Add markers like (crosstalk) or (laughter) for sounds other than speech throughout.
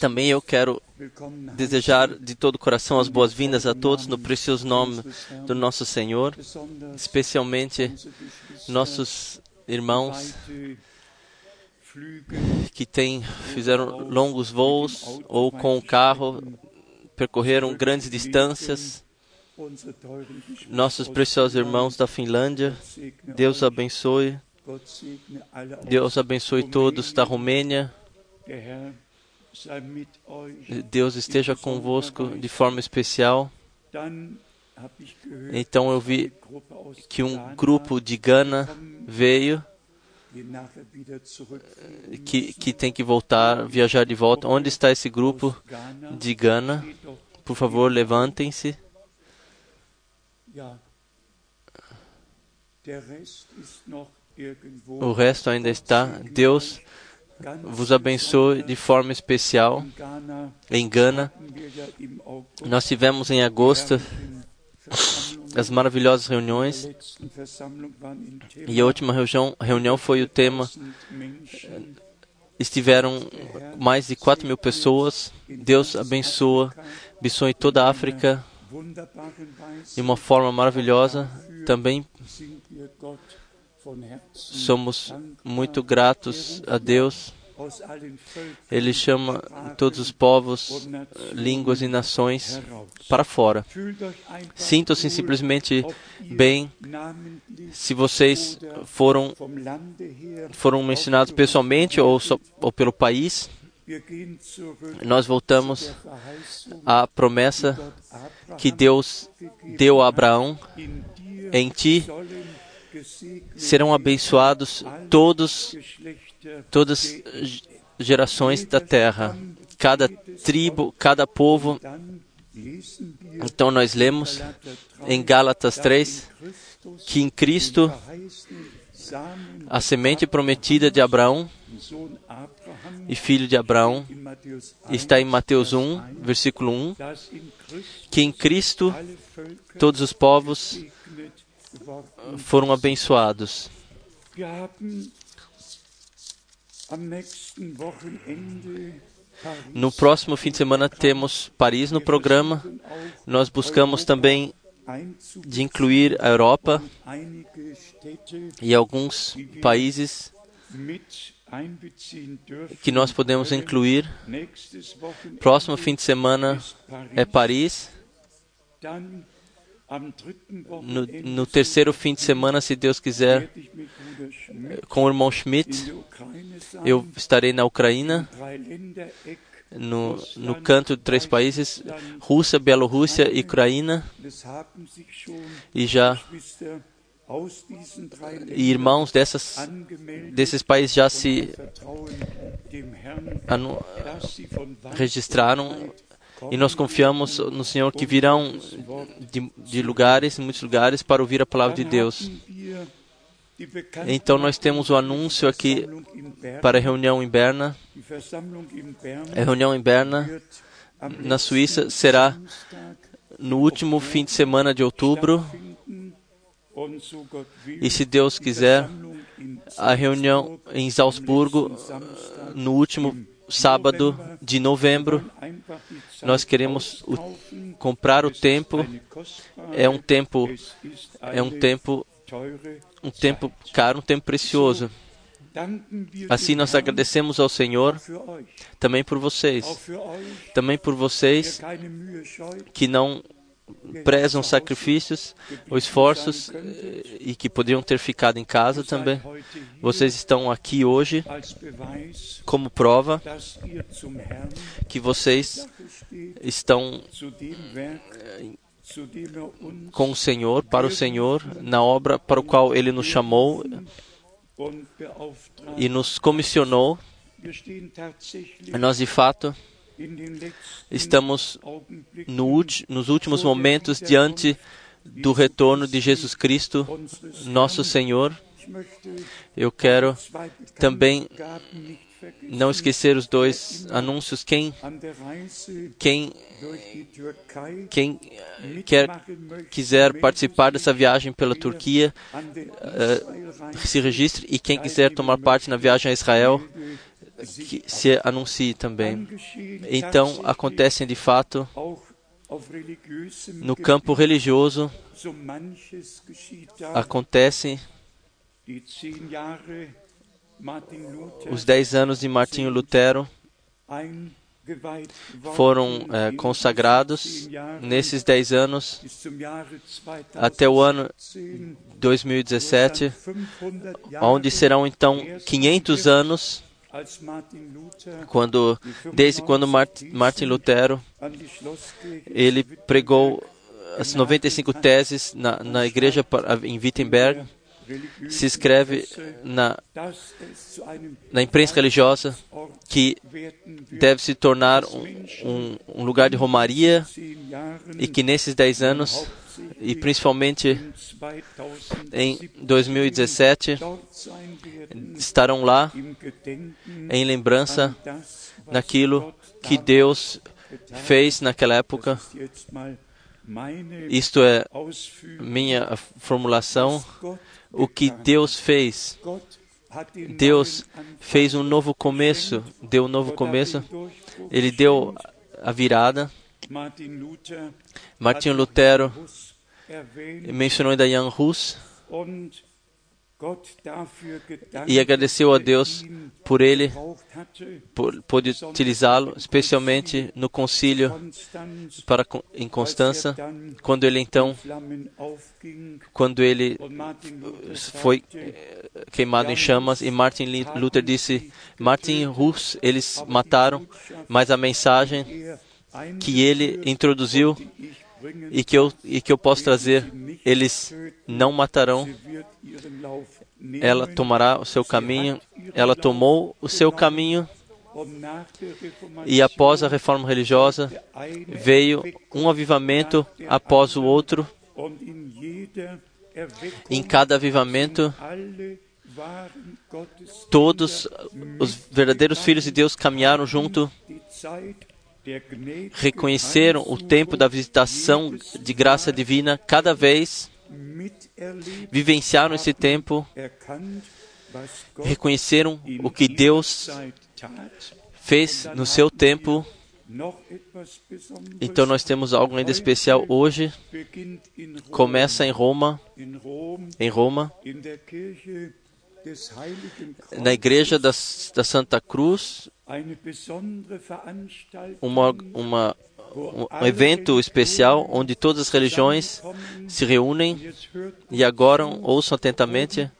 Também eu quero desejar de todo o coração as boas-vindas a todos no precioso nome do nosso Senhor, especialmente nossos irmãos que têm, fizeram longos voos ou com o carro percorreram grandes distâncias. Nossos preciosos irmãos da Finlândia, Deus abençoe. Deus abençoe todos da Romênia. Deus esteja convosco de forma especial. Então eu vi que um grupo de Gana veio, que, que tem que voltar, viajar de volta. Onde está esse grupo de Gana? Por favor, levantem-se. O resto ainda está. Deus vos abençoe de forma especial em Gana. Nós tivemos em agosto as maravilhosas reuniões e a última reunião, reunião foi o tema. Estiveram mais de 4 mil pessoas. Deus abençoa, abençoe toda a África de uma forma maravilhosa. Também somos muito gratos a Deus. Ele chama todos os povos, línguas e nações para fora. Sintam-se simplesmente bem se vocês foram, foram mencionados pessoalmente ou, ou pelo país. Nós voltamos à promessa que Deus deu a Abraão: em ti serão abençoados todos todas gerações da terra, cada tribo, cada povo. Então nós lemos em Gálatas 3 que em Cristo a semente prometida de Abraão e filho de Abraão está em Mateus 1, versículo 1, que em Cristo todos os povos foram abençoados. No próximo fim de semana temos Paris no programa. Nós buscamos também de incluir a Europa e alguns países que nós podemos incluir. Próximo fim de semana é Paris. No, no, terceiro fim de semana, se Deus quiser, com o irmão Schmidt, eu estarei na Ucrânia, no, no canto de três países, Rússia, Bielorrússia e Ucrânia, e já e irmãos dessas, desses países já se anu, registraram e nós confiamos no Senhor que virão de, de lugares, muitos lugares, para ouvir a palavra de Deus. Então nós temos o anúncio aqui para a reunião em Berna. A reunião em Berna, na Suíça, será no último fim de semana de outubro. E se Deus quiser, a reunião em Salzburgo, no último sábado de novembro. Nós queremos o, comprar o tempo. É um tempo, é um tempo, um tempo caro, um tempo precioso. Assim nós agradecemos ao Senhor também por vocês, também por vocês que não prezam sacrifícios ou esforços eh, e que poderiam ter ficado em casa também. Vocês estão aqui hoje como prova que vocês estão eh, com o Senhor, para o Senhor, na obra para o qual Ele nos chamou e nos comissionou. Nós, de fato, Estamos no, nos últimos momentos diante do retorno de Jesus Cristo, nosso Senhor. Eu quero também não esquecer os dois anúncios. Quem, quem, quem quer, quiser participar dessa viagem pela Turquia, uh, se registre. E quem quiser tomar parte na viagem a Israel, que se anuncie também. Então, acontecem de fato no campo religioso, acontece os dez anos de Martinho Lutero foram é, consagrados nesses dez anos até o ano 2017, onde serão então 500 anos quando desde quando Martin Lutero ele pregou as 95 teses na, na igreja em Wittenberg se escreve na, na imprensa religiosa que deve se tornar um, um, lugar de romaria e que nesses dez anos, e principalmente em 2017, estarão lá em lembrança daquilo que Deus fez naquela época. Isto é minha formulação o que Deus fez. Deus fez um novo começo, deu um novo começo. Ele deu a virada. Martin Lutero mencionou ainda Jan Hus e agradeceu a Deus por ele por poder utilizá-lo, especialmente no concílio para em Constança, quando ele então quando ele foi queimado em chamas e Martin Luther disse Martin Hus eles mataram, mas a mensagem que ele introduziu e que eu e que eu posso trazer, eles não matarão. Ela tomará o seu caminho. Ela tomou o seu caminho. E após a reforma religiosa, veio um avivamento após o outro. Em cada avivamento, todos os verdadeiros filhos de Deus caminharam junto reconheceram o tempo da visitação de graça divina cada vez, vivenciaram esse tempo, reconheceram o que Deus fez no seu tempo. Então nós temos algo ainda especial hoje. Começa em Roma, em Roma, na igreja da, da Santa Cruz, uma, uma, um evento especial onde todas as religiões se reúnem e agora ouçam atentamente,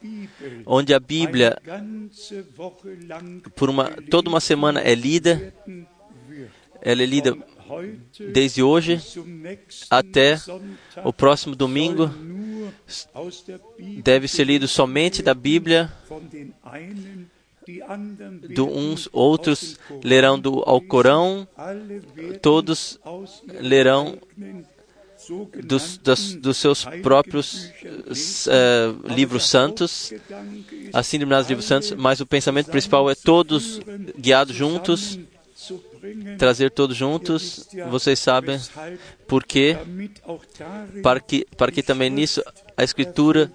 onde a Bíblia por uma, toda uma semana é lida, ela é lida desde hoje até o próximo domingo deve ser lido somente da Bíblia do uns outros lerão do Alcorão, todos lerão dos, dos, seus próprios uh, livros santos, assim denominados livros santos, mas o pensamento principal é todos guiados juntos, trazer todos juntos, vocês sabem por quê? Para que, para que também nisso a Escritura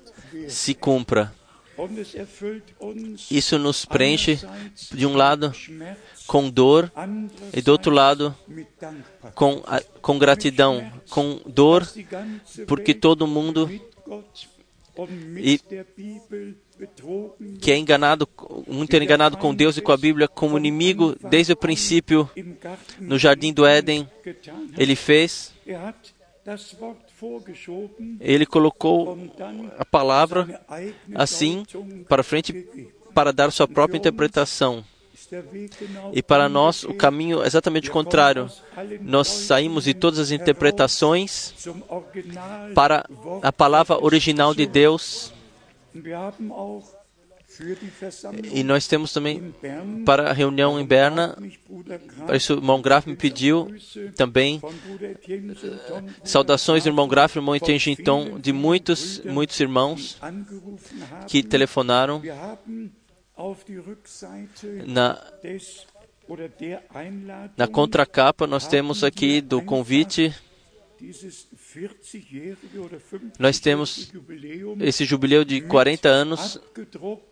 se cumpra. Isso nos preenche, de um lado, com dor, e do outro lado, com, com gratidão. Com dor, porque todo mundo e que é enganado, muito é enganado com Deus e com a Bíblia como inimigo desde o princípio no jardim do Éden. Ele fez ele colocou a palavra assim para frente para dar sua própria interpretação. E para nós o caminho é exatamente o contrário. Nós saímos de todas as interpretações para a palavra original de Deus. E nós temos também para a reunião em Berna, o irmão Graf me pediu também. Saudações do irmão Graf irmão Tenginton de muitos, muitos irmãos que telefonaram na, na contracapa. Nós temos aqui do convite nós temos esse jubileu de 40 anos,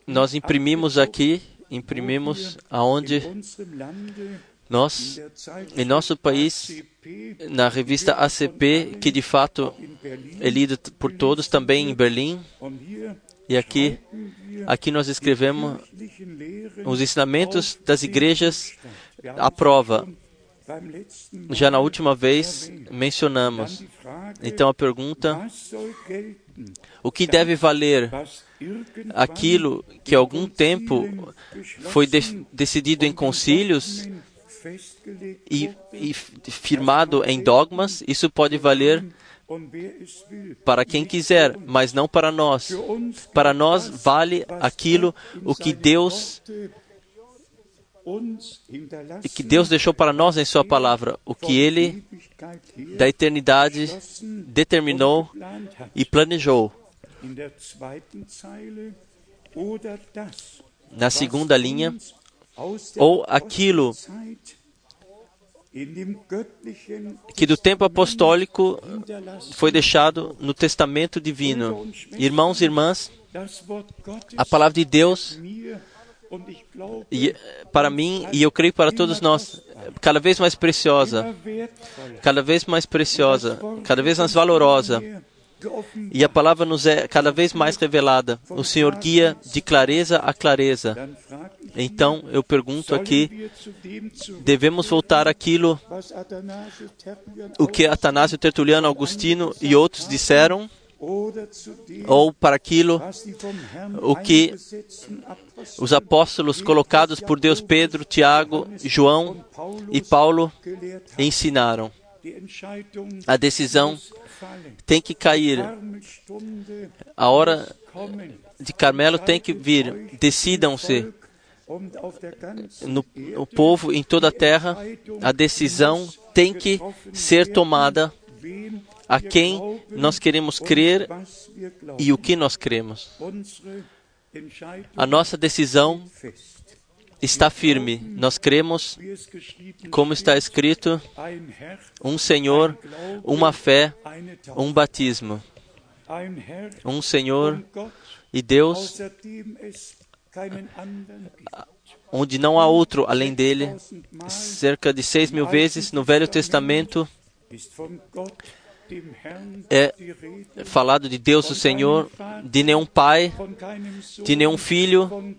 nós imprimimos aqui imprimimos aonde nós, em nosso país, na revista ACP, que de fato é lida por todos, também em Berlim, e aqui, aqui nós escrevemos os ensinamentos das igrejas à prova. Já na última vez mencionamos. Então a pergunta: o que deve valer aquilo que algum tempo foi de decidido em concílios e, e firmado em dogmas? Isso pode valer para quem quiser, mas não para nós. Para nós vale aquilo o que Deus que Deus deixou para nós em sua palavra, o que ele da eternidade determinou e planejou. Na segunda linha, ou aquilo que do tempo apostólico foi deixado no testamento divino. Irmãos e irmãs, a palavra de Deus e, para mim e eu creio para todos nós cada vez mais preciosa, cada vez mais preciosa, cada vez mais valorosa. E a palavra nos é cada vez mais revelada. O Senhor guia de clareza a clareza. Então eu pergunto aqui: devemos voltar àquilo o que Atanásio Tertuliano, Augustino e outros disseram? Ou para aquilo o que os apóstolos colocados por Deus, Pedro, Tiago, João e Paulo, ensinaram. A decisão tem que cair. A hora de Carmelo tem que vir. Decidam-se. No, no povo em toda a terra, a decisão tem que ser tomada a quem nós queremos crer e o que nós cremos. A nossa decisão está firme. Nós cremos, como está escrito, um Senhor, uma fé, um batismo. Um Senhor e Deus, onde não há outro além dele. Cerca de seis mil vezes no Velho Testamento é falado de Deus o Senhor, de nenhum pai, de nenhum filho,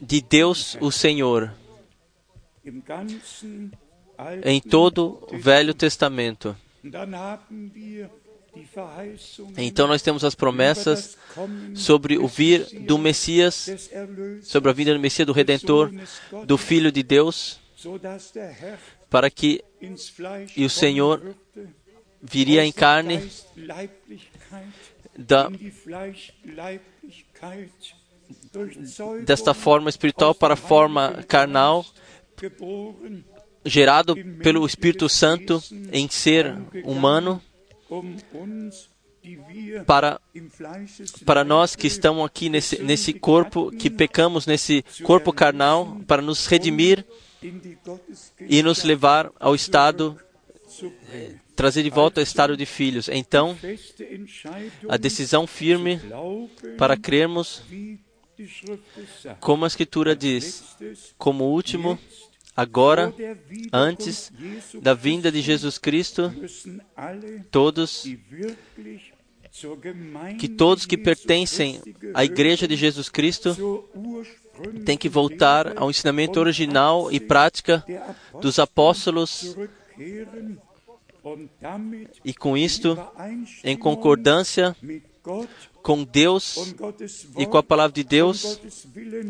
de Deus o Senhor. Em todo o Velho Testamento. Então nós temos as promessas sobre o vir do Messias, sobre a vinda do Messias, do Redentor, do Filho de Deus, para que e o Senhor viria em carne. Da, desta forma espiritual para a forma carnal, gerado pelo Espírito Santo em ser humano, para, para nós que estamos aqui nesse, nesse corpo, que pecamos nesse corpo carnal, para nos redimir e nos levar ao estado trazer de volta o estado de filhos. Então, a decisão firme para crermos, como a Escritura diz, como último, agora, antes da vinda de Jesus Cristo, todos que todos que pertencem à Igreja de Jesus Cristo têm que voltar ao ensinamento original e prática dos apóstolos e com isto, em concordância com Deus e com a palavra de Deus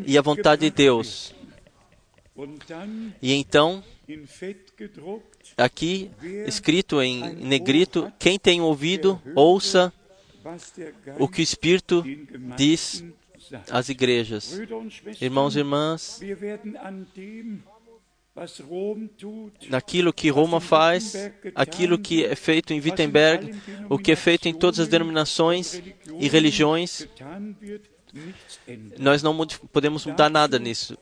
e a vontade de Deus. E então, aqui escrito em negrito, quem tem ouvido, ouça o que o Espírito diz às igrejas. Irmãos e irmãs, naquilo que Roma faz, aquilo que é feito em Wittenberg, o que é feito em todas as denominações e religiões. Nós não podemos mudar nada nisso.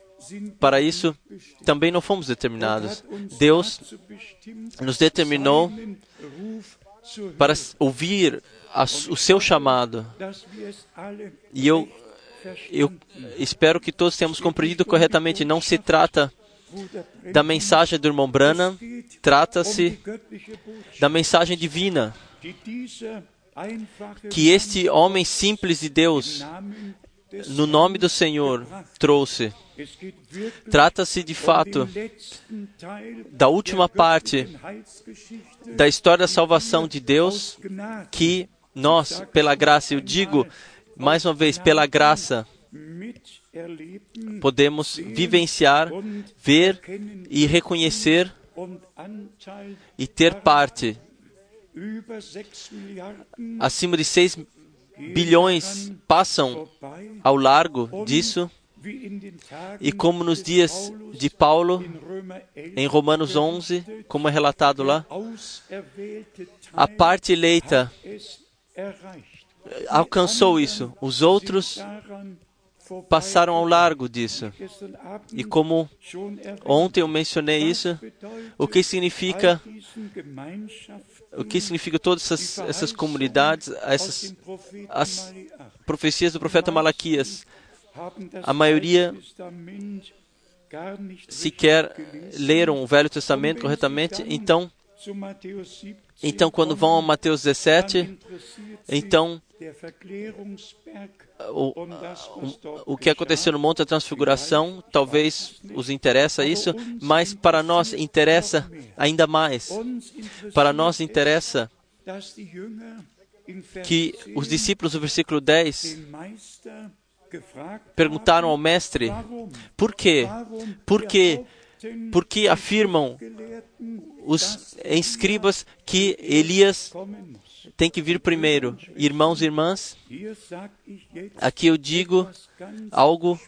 Para isso, também não fomos determinados. Deus nos determinou para ouvir o seu chamado. E eu Eu espero que todos tenhamos compreendido corretamente. Não se trata da mensagem do irmão Branham, trata-se da mensagem divina que este homem simples de Deus, no nome do Senhor, trouxe. Trata-se de fato da última parte da história da salvação de Deus, que nós, pela graça, eu digo mais uma vez, pela graça, podemos vivenciar, ver e reconhecer e ter parte. Acima de 6 bilhões passam ao largo disso. E como nos dias de Paulo, em Romanos 11, como é relatado lá, a parte eleita alcançou isso. Os outros passaram ao largo disso. E como ontem eu mencionei isso, o que significa o que significa todas essas, essas comunidades, essas as profecias do profeta Malaquias. A maioria sequer leram o Velho Testamento corretamente, então então, quando vão a Mateus 17, então o, o, que aconteceu no Monte da Transfiguração talvez os interessa isso, mas para nós interessa ainda mais. Para nós interessa que os discípulos do versículo 10 perguntaram ao mestre: por quê? Por quê? Porque afirmam os escribas que Elias tem que vir primeiro. Irmãos e irmãs, aqui eu digo algo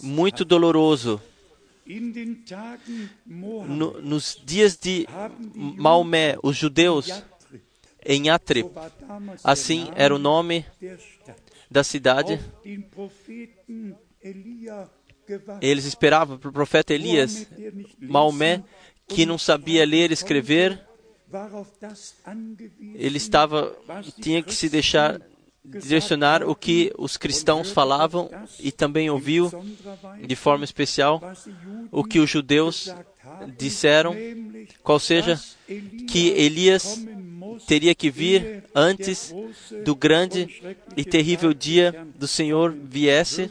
muito doloroso. No, nos dias de Maomé, os judeus em Atrip, assim era o nome da cidade, eles esperavam para o profeta Elias, Maomé, que não sabia ler e escrever, ele estava tinha que se deixar direcionar o que os cristãos falavam e também ouviu de forma especial o que os judeus disseram, qual seja que Elias teria que vir antes do grande e terrível dia do Senhor viesse.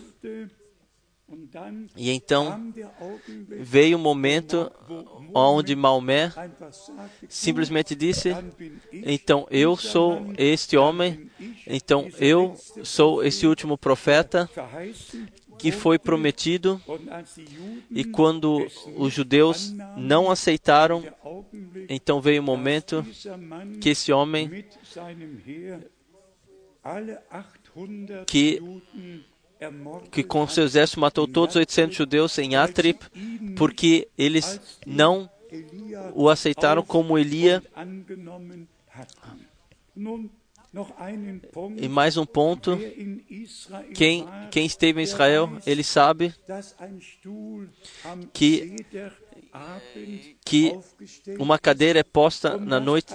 E então veio o momento onde Maomé simplesmente disse: Então eu sou este homem, então eu sou esse último profeta que foi prometido. E quando os judeus não aceitaram, então veio o momento que esse homem que que com seu exército matou todos os 800 judeus em Atrip, porque eles não o aceitaram como Elia. E mais um ponto, quem, quem esteve em Israel, ele sabe que, que uma cadeira é posta na noite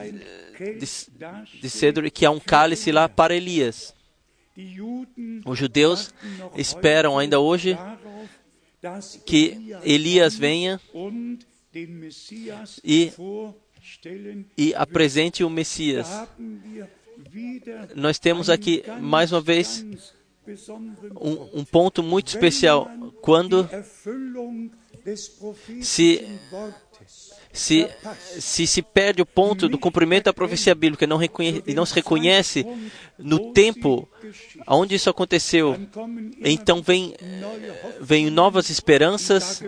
de, de cedro e que há um cálice lá para Elias. Os judeus esperam ainda hoje que Elias venha e, e apresente o Messias. Nós temos aqui, mais uma vez, um, um ponto muito especial. Quando se se, se se perde o ponto do cumprimento da profecia bíblica não e não se reconhece no tempo onde isso aconteceu, então vem, vem novas esperanças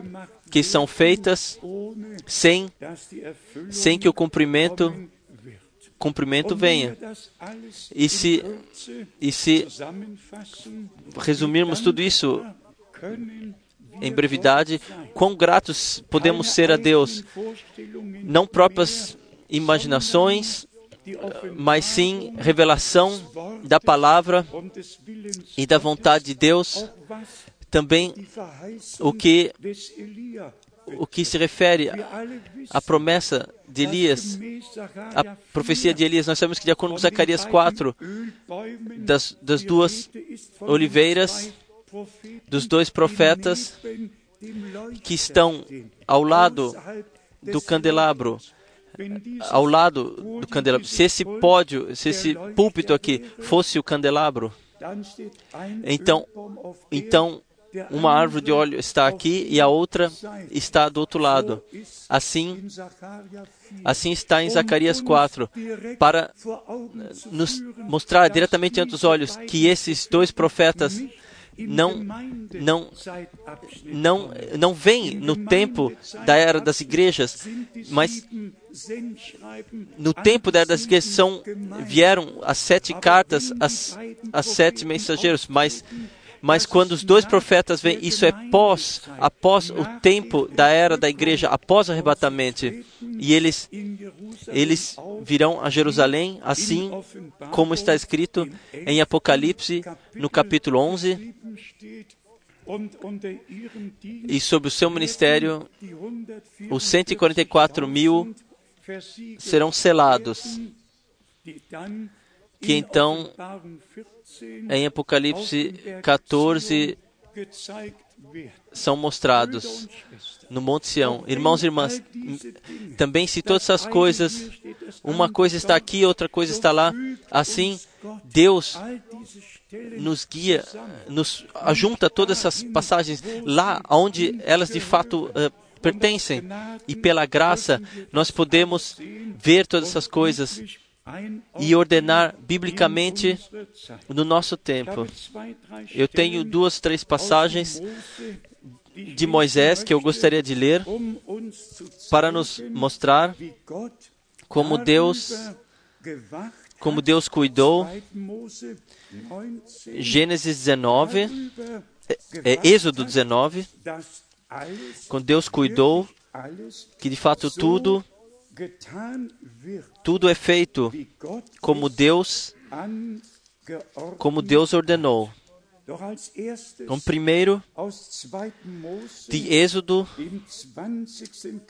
que são feitas sem, sem que o cumprimento cumprimento venha. E se, e se resumirmos tudo isso em brevidade, quão gratos podemos ser a Deus, não próprias imaginações, mas sim revelação da palavra e da vontade de Deus, também o que o que se refere à promessa de Elias, a profecia de Elias, nós sabemos que de acordo com Zacarias 4, das, das duas oliveiras, dos dois profetas que estão ao lado do candelabro, ao lado do candelabro. Se esse pódio, se esse púlpito aqui fosse o candelabro, então, então uma árvore de óleo está aqui e a outra está do outro lado. Assim, assim está em Zacarias 4, para nos mostrar diretamente ante os olhos que esses dois profetas não não não não vem no tempo da era das igrejas, mas no tempo da era das igrejas são, vieram as sete cartas, as, as sete mensageiros, mas mas quando os dois profetas vêm, isso é pós, após o tempo da era da igreja, após o arrebatamento. E eles, eles virão a Jerusalém, assim como está escrito em Apocalipse, no capítulo 11. E sobre o seu ministério, os 144 mil serão selados, que então em Apocalipse 14 são mostrados no Monte Sião. Irmãos e irmãs, também se todas essas coisas, uma coisa está aqui, outra coisa está lá, assim Deus nos guia, nos ajunta todas essas passagens lá onde elas de fato uh, pertencem. E pela graça nós podemos ver todas essas coisas e ordenar biblicamente no nosso tempo. Eu tenho duas, três passagens de Moisés que eu gostaria de ler para nos mostrar como Deus como Deus cuidou. Gênesis 19, é, é, Êxodo 19, quando Deus cuidou que de fato tudo tudo é feito como Deus como Deus ordenou. Então, primeiro, de Êxodo,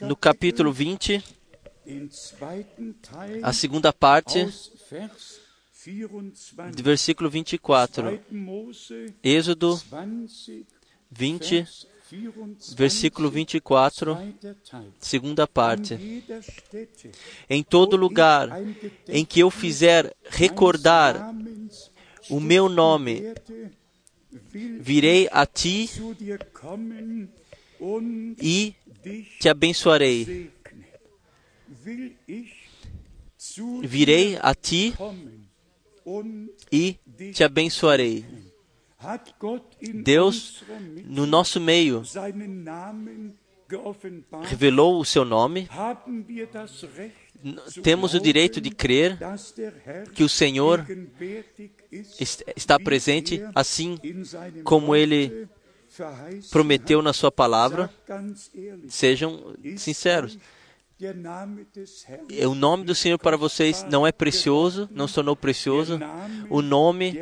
no capítulo 20, a segunda parte, do versículo 24. Êxodo 20, versículo 24, segunda parte. Em todo lugar em que eu fizer recordar o meu nome, virei a ti e te abençoarei. Virei a ti e te abençoarei. Deus, no nosso meio, revelou o seu nome. Temos o direito de crer que o Senhor está presente, assim como Ele prometeu na Sua palavra. Sejam sinceros. O nome do Senhor para vocês não é precioso, não se tornou precioso. O nome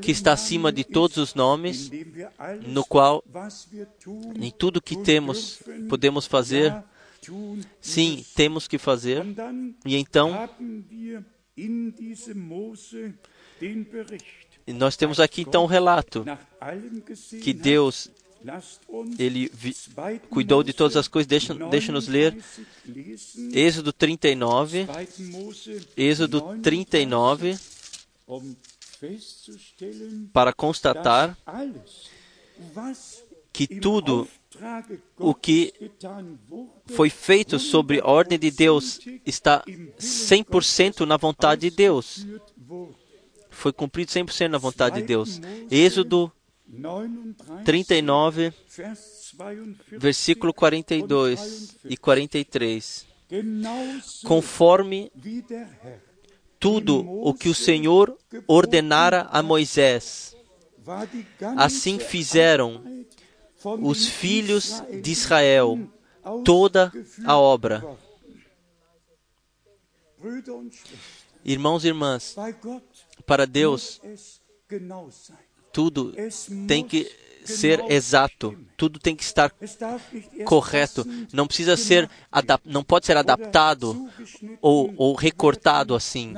que está acima de todos os nomes, no qual em tudo que temos podemos fazer, sim, temos que fazer. E então, nós temos aqui então um relato que Deus ele vi, cuidou de todas as coisas. Deixa, deixa ler Êxodo 39. Êxodo 39. Para constatar que tudo o que foi feito sobre a ordem de Deus está 100% na vontade de Deus. Foi cumprido 100% na vontade de Deus. Êxodo 39, versículo 42 e 43. Conforme tudo o que o Senhor ordenara a Moisés, assim fizeram os filhos de Israel toda a obra. Irmãos e irmãs, para Deus, tudo tem que ser exato, tudo tem que estar correto. Não precisa ser, não pode ser adaptado ou, ou recortado assim,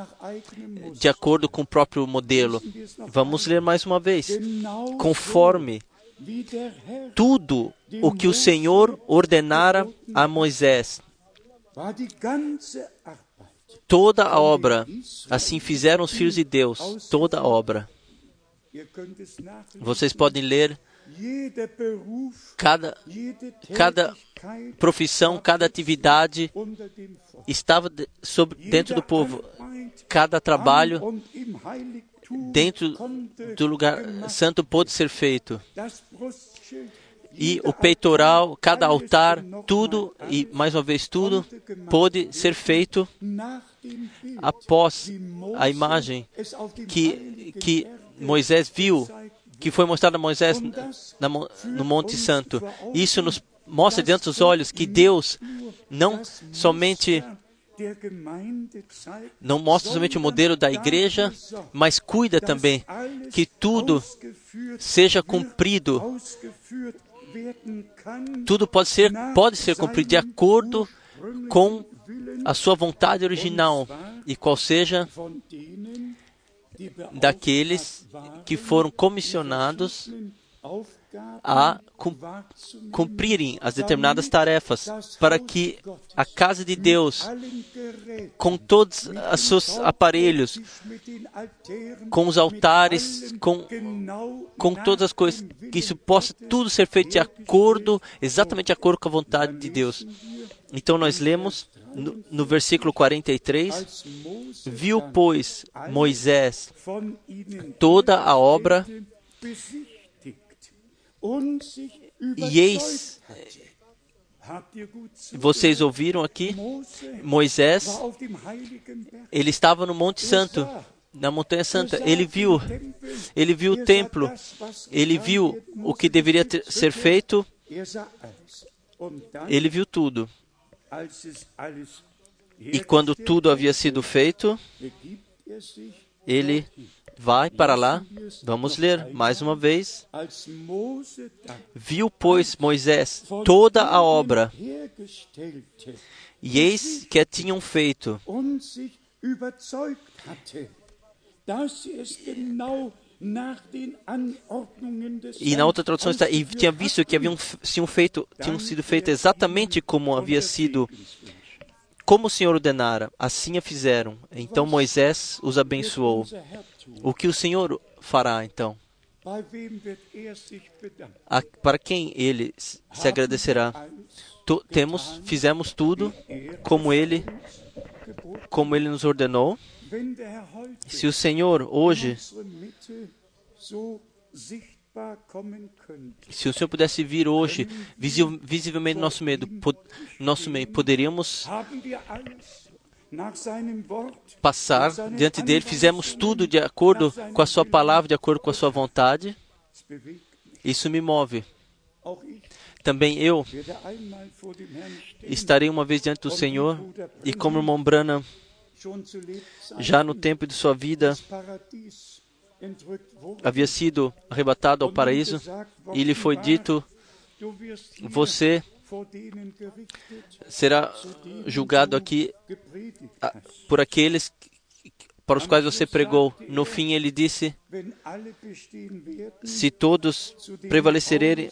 de acordo com o próprio modelo. Vamos ler mais uma vez. Conforme tudo o que o Senhor ordenara a Moisés, toda a obra, assim fizeram os filhos de Deus, toda a obra. Vocês podem ler cada, cada profissão, cada atividade estava sobre, dentro do povo. Cada trabalho dentro do lugar santo pôde ser feito. E o peitoral, cada altar, tudo, e mais uma vez tudo, pôde ser feito após a imagem que, que Moisés viu, que foi mostrada a Moisés na, no Monte Santo. Isso nos mostra diante dos olhos que Deus não somente não mostra somente o modelo da igreja, mas cuida também que tudo seja cumprido. Tudo pode ser, pode ser cumprido de acordo com a sua vontade original e qual seja daqueles que foram comissionados a cumprirem as determinadas tarefas, para que a casa de Deus, com todos os seus aparelhos, com os altares, com, com todas as coisas, que isso possa tudo ser feito de acordo, exatamente de acordo com a vontade de Deus. Então nós lemos no, no versículo 43, viu, pois, Moisés toda a obra e eis, vocês ouviram aqui, Moisés, ele estava no Monte Santo, na Montanha Santa. Ele viu, ele viu o templo, ele viu o que deveria ter, ser feito, ele viu tudo. E quando tudo havia sido feito, ele vai para lá. Vamos ler mais uma vez. Viu, pois, Moisés toda a obra, e eis que a tinham feito. E na outra tradução está, e tinha visto que haviam, tinham, feito, tinham sido feitas exatamente como havia sido como o Senhor ordenara, assim a fizeram. Então Moisés os abençoou. O que o Senhor fará então? A, para quem ele se agradecerá? Tu, temos, fizemos tudo como ele, como ele nos ordenou. Se o Senhor hoje se o Senhor pudesse vir hoje, visivelmente no nosso meio, nosso meio, poderíamos passar diante dele, fizemos tudo de acordo com a sua palavra, de acordo com a sua vontade. Isso me move. Também eu estarei uma vez diante do Senhor e como irmão Branham, já no tempo de sua vida, havia sido arrebatado ao paraíso e lhe foi dito: Você será julgado aqui por aqueles para os quais você pregou. No fim, ele disse: Se todos prevalecerem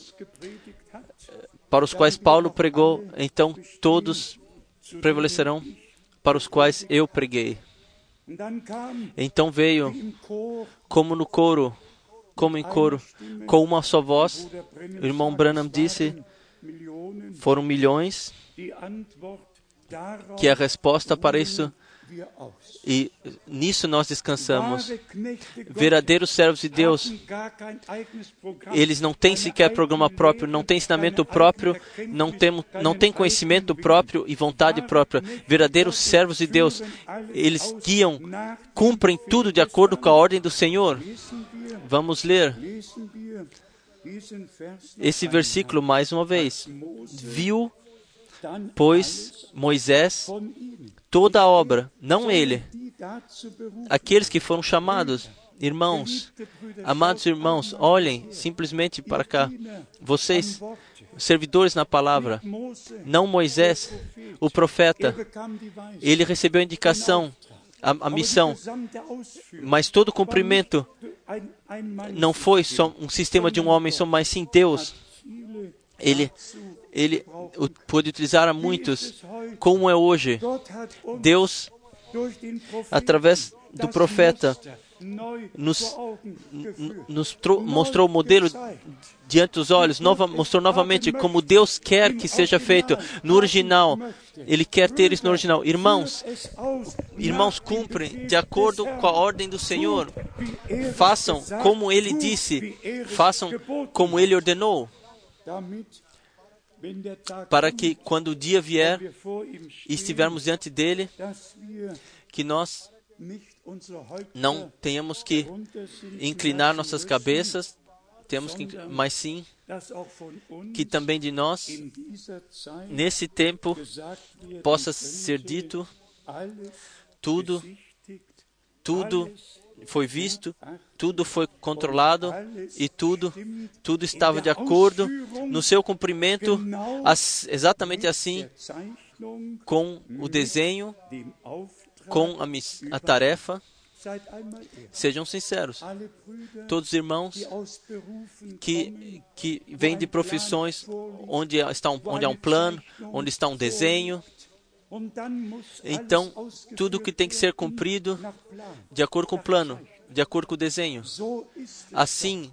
para os quais Paulo pregou, então todos prevalecerão para os quais eu preguei. Então veio, como no coro, como em coro, com uma só voz, o irmão Branham disse: foram milhões, que a resposta para isso e nisso nós descansamos. Verdadeiros servos de Deus, eles não têm sequer programa próprio, não têm ensinamento próprio, não têm, não têm conhecimento próprio e vontade própria. Verdadeiros servos de Deus, eles guiam, cumprem tudo de acordo com a ordem do Senhor. Vamos ler esse versículo mais uma vez. Viu, pois, Moisés toda a obra, não ele. Aqueles que foram chamados, Irmãos, amados irmãos, olhem simplesmente para cá. Vocês, servidores na palavra, não Moisés, o profeta, ele recebeu a indicação, a, a missão, mas todo cumprimento não foi só um sistema de um homem mas sim Deus. Ele, ele pôde utilizar a muitos, como é hoje. Deus, através do profeta, nos, nos tro- mostrou o modelo diante dos olhos, nova, mostrou novamente como Deus quer que seja feito no original. Ele quer ter isso no original. Irmãos, irmãos, cumprem de acordo com a ordem do Senhor. Façam como Ele disse, façam como Ele ordenou, para que quando o dia vier e estivermos diante dele, que nós não tenhamos que inclinar nossas cabeças, temos que, mas sim que também de nós, nesse tempo, possa ser dito tudo, tudo foi visto, tudo foi controlado e tudo, tudo estava de acordo no seu cumprimento, exatamente assim com o desenho, com a, a tarefa. Sejam sinceros. Todos os irmãos que, que vêm de profissões onde está um, onde há um plano, onde está um desenho. Então, tudo que tem que ser cumprido de acordo com o plano, de acordo com o desenho. Assim,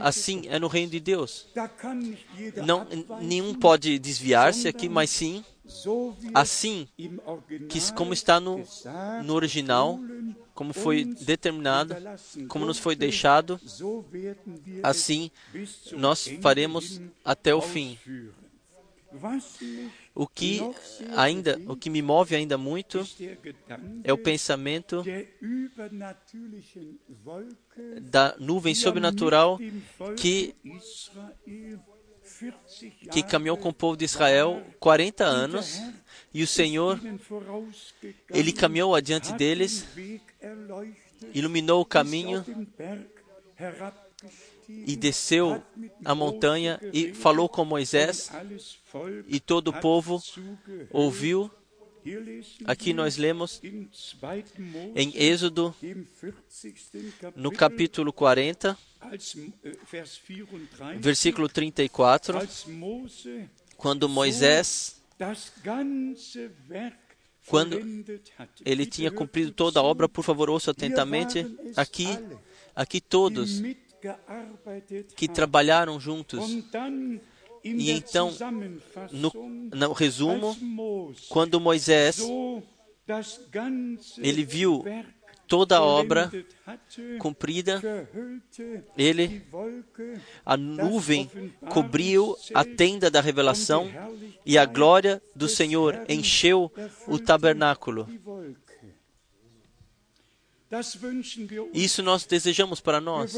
assim é no reino de Deus. Não, nenhum pode desviar-se aqui, mas sim, assim, que como está no, no original, como foi determinado, como nos foi deixado, assim nós faremos até o fim. O que ainda, o que me move ainda muito é o pensamento da nuvem sobrenatural que que caminhou com o povo de Israel 40 anos e o Senhor ele caminhou adiante deles, iluminou o caminho e desceu a montanha e falou com Moisés e todo o povo ouviu. Aqui nós lemos em Êxodo, no capítulo 40, versículo 34, quando Moisés, quando ele tinha cumprido toda a obra, por favor, ouça atentamente. Aqui, aqui todos que trabalharam juntos. E então, no, no resumo, quando Moisés ele viu toda a obra cumprida, ele a nuvem cobriu a tenda da revelação e a glória do Senhor encheu o tabernáculo. Isso nós desejamos para nós.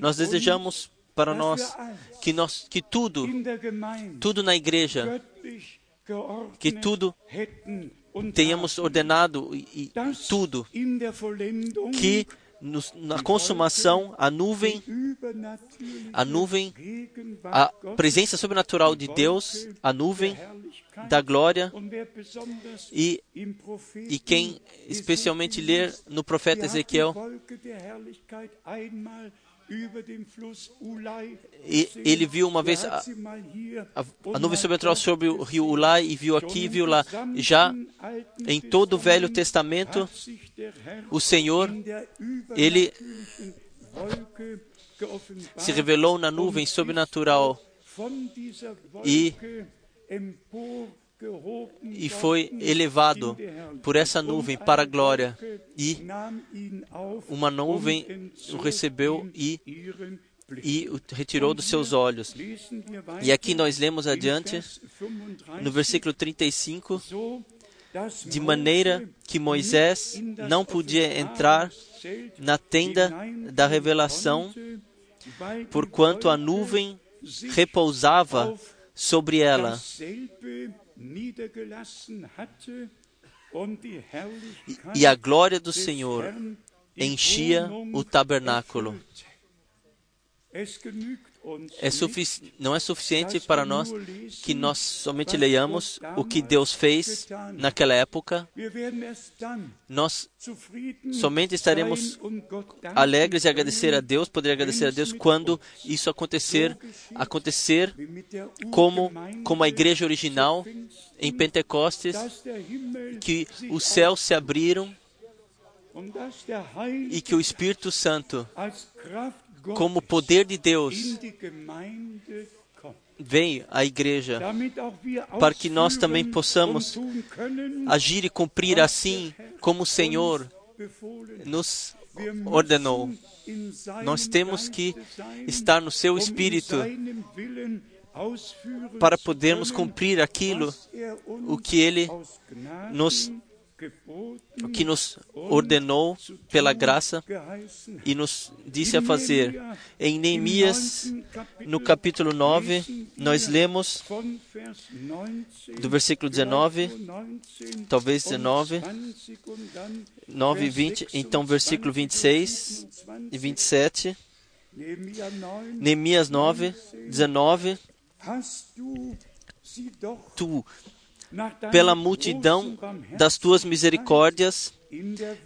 Nós desejamos para nós que nós que tudo, tudo na igreja, que tudo tenhamos ordenado e, e tudo, que nos, na consumação a nuvem, a nuvem, a presença sobrenatural de Deus, a nuvem da glória e, e quem especialmente ler no profeta Ezequiel e ele viu uma vez a, a, a nuvem sobrenatural sobre o rio Ulai e viu aqui, viu lá. Já em todo o Velho Testamento, o Senhor, ele se revelou na nuvem sobrenatural e, e foi elevado por essa nuvem para a glória. E uma nuvem o recebeu e e o retirou dos seus olhos. E aqui nós lemos adiante, no versículo 35, de maneira que Moisés não podia entrar na tenda da revelação, porquanto a nuvem repousava sobre ela. E, e a glória do Senhor enchia o tabernáculo. É não é suficiente para nós que nós somente leiamos o que Deus fez naquela época. Nós somente estaremos alegres e agradecer a Deus, poder agradecer a Deus quando isso acontecer, acontecer como como a igreja original em Pentecostes, que os céus se abriram e que o Espírito Santo como poder de Deus vem à igreja para que nós também possamos agir e cumprir assim como o Senhor nos ordenou. Nós temos que estar no seu espírito para podermos cumprir aquilo o que ele nos o que nos ordenou pela graça e nos disse a fazer. Em Neemias, no capítulo 9, nós lemos do versículo 19, talvez 19, 9 e 20, então versículo 26 e 27. Neemias 9, 19. Tu pela multidão das tuas misericórdias,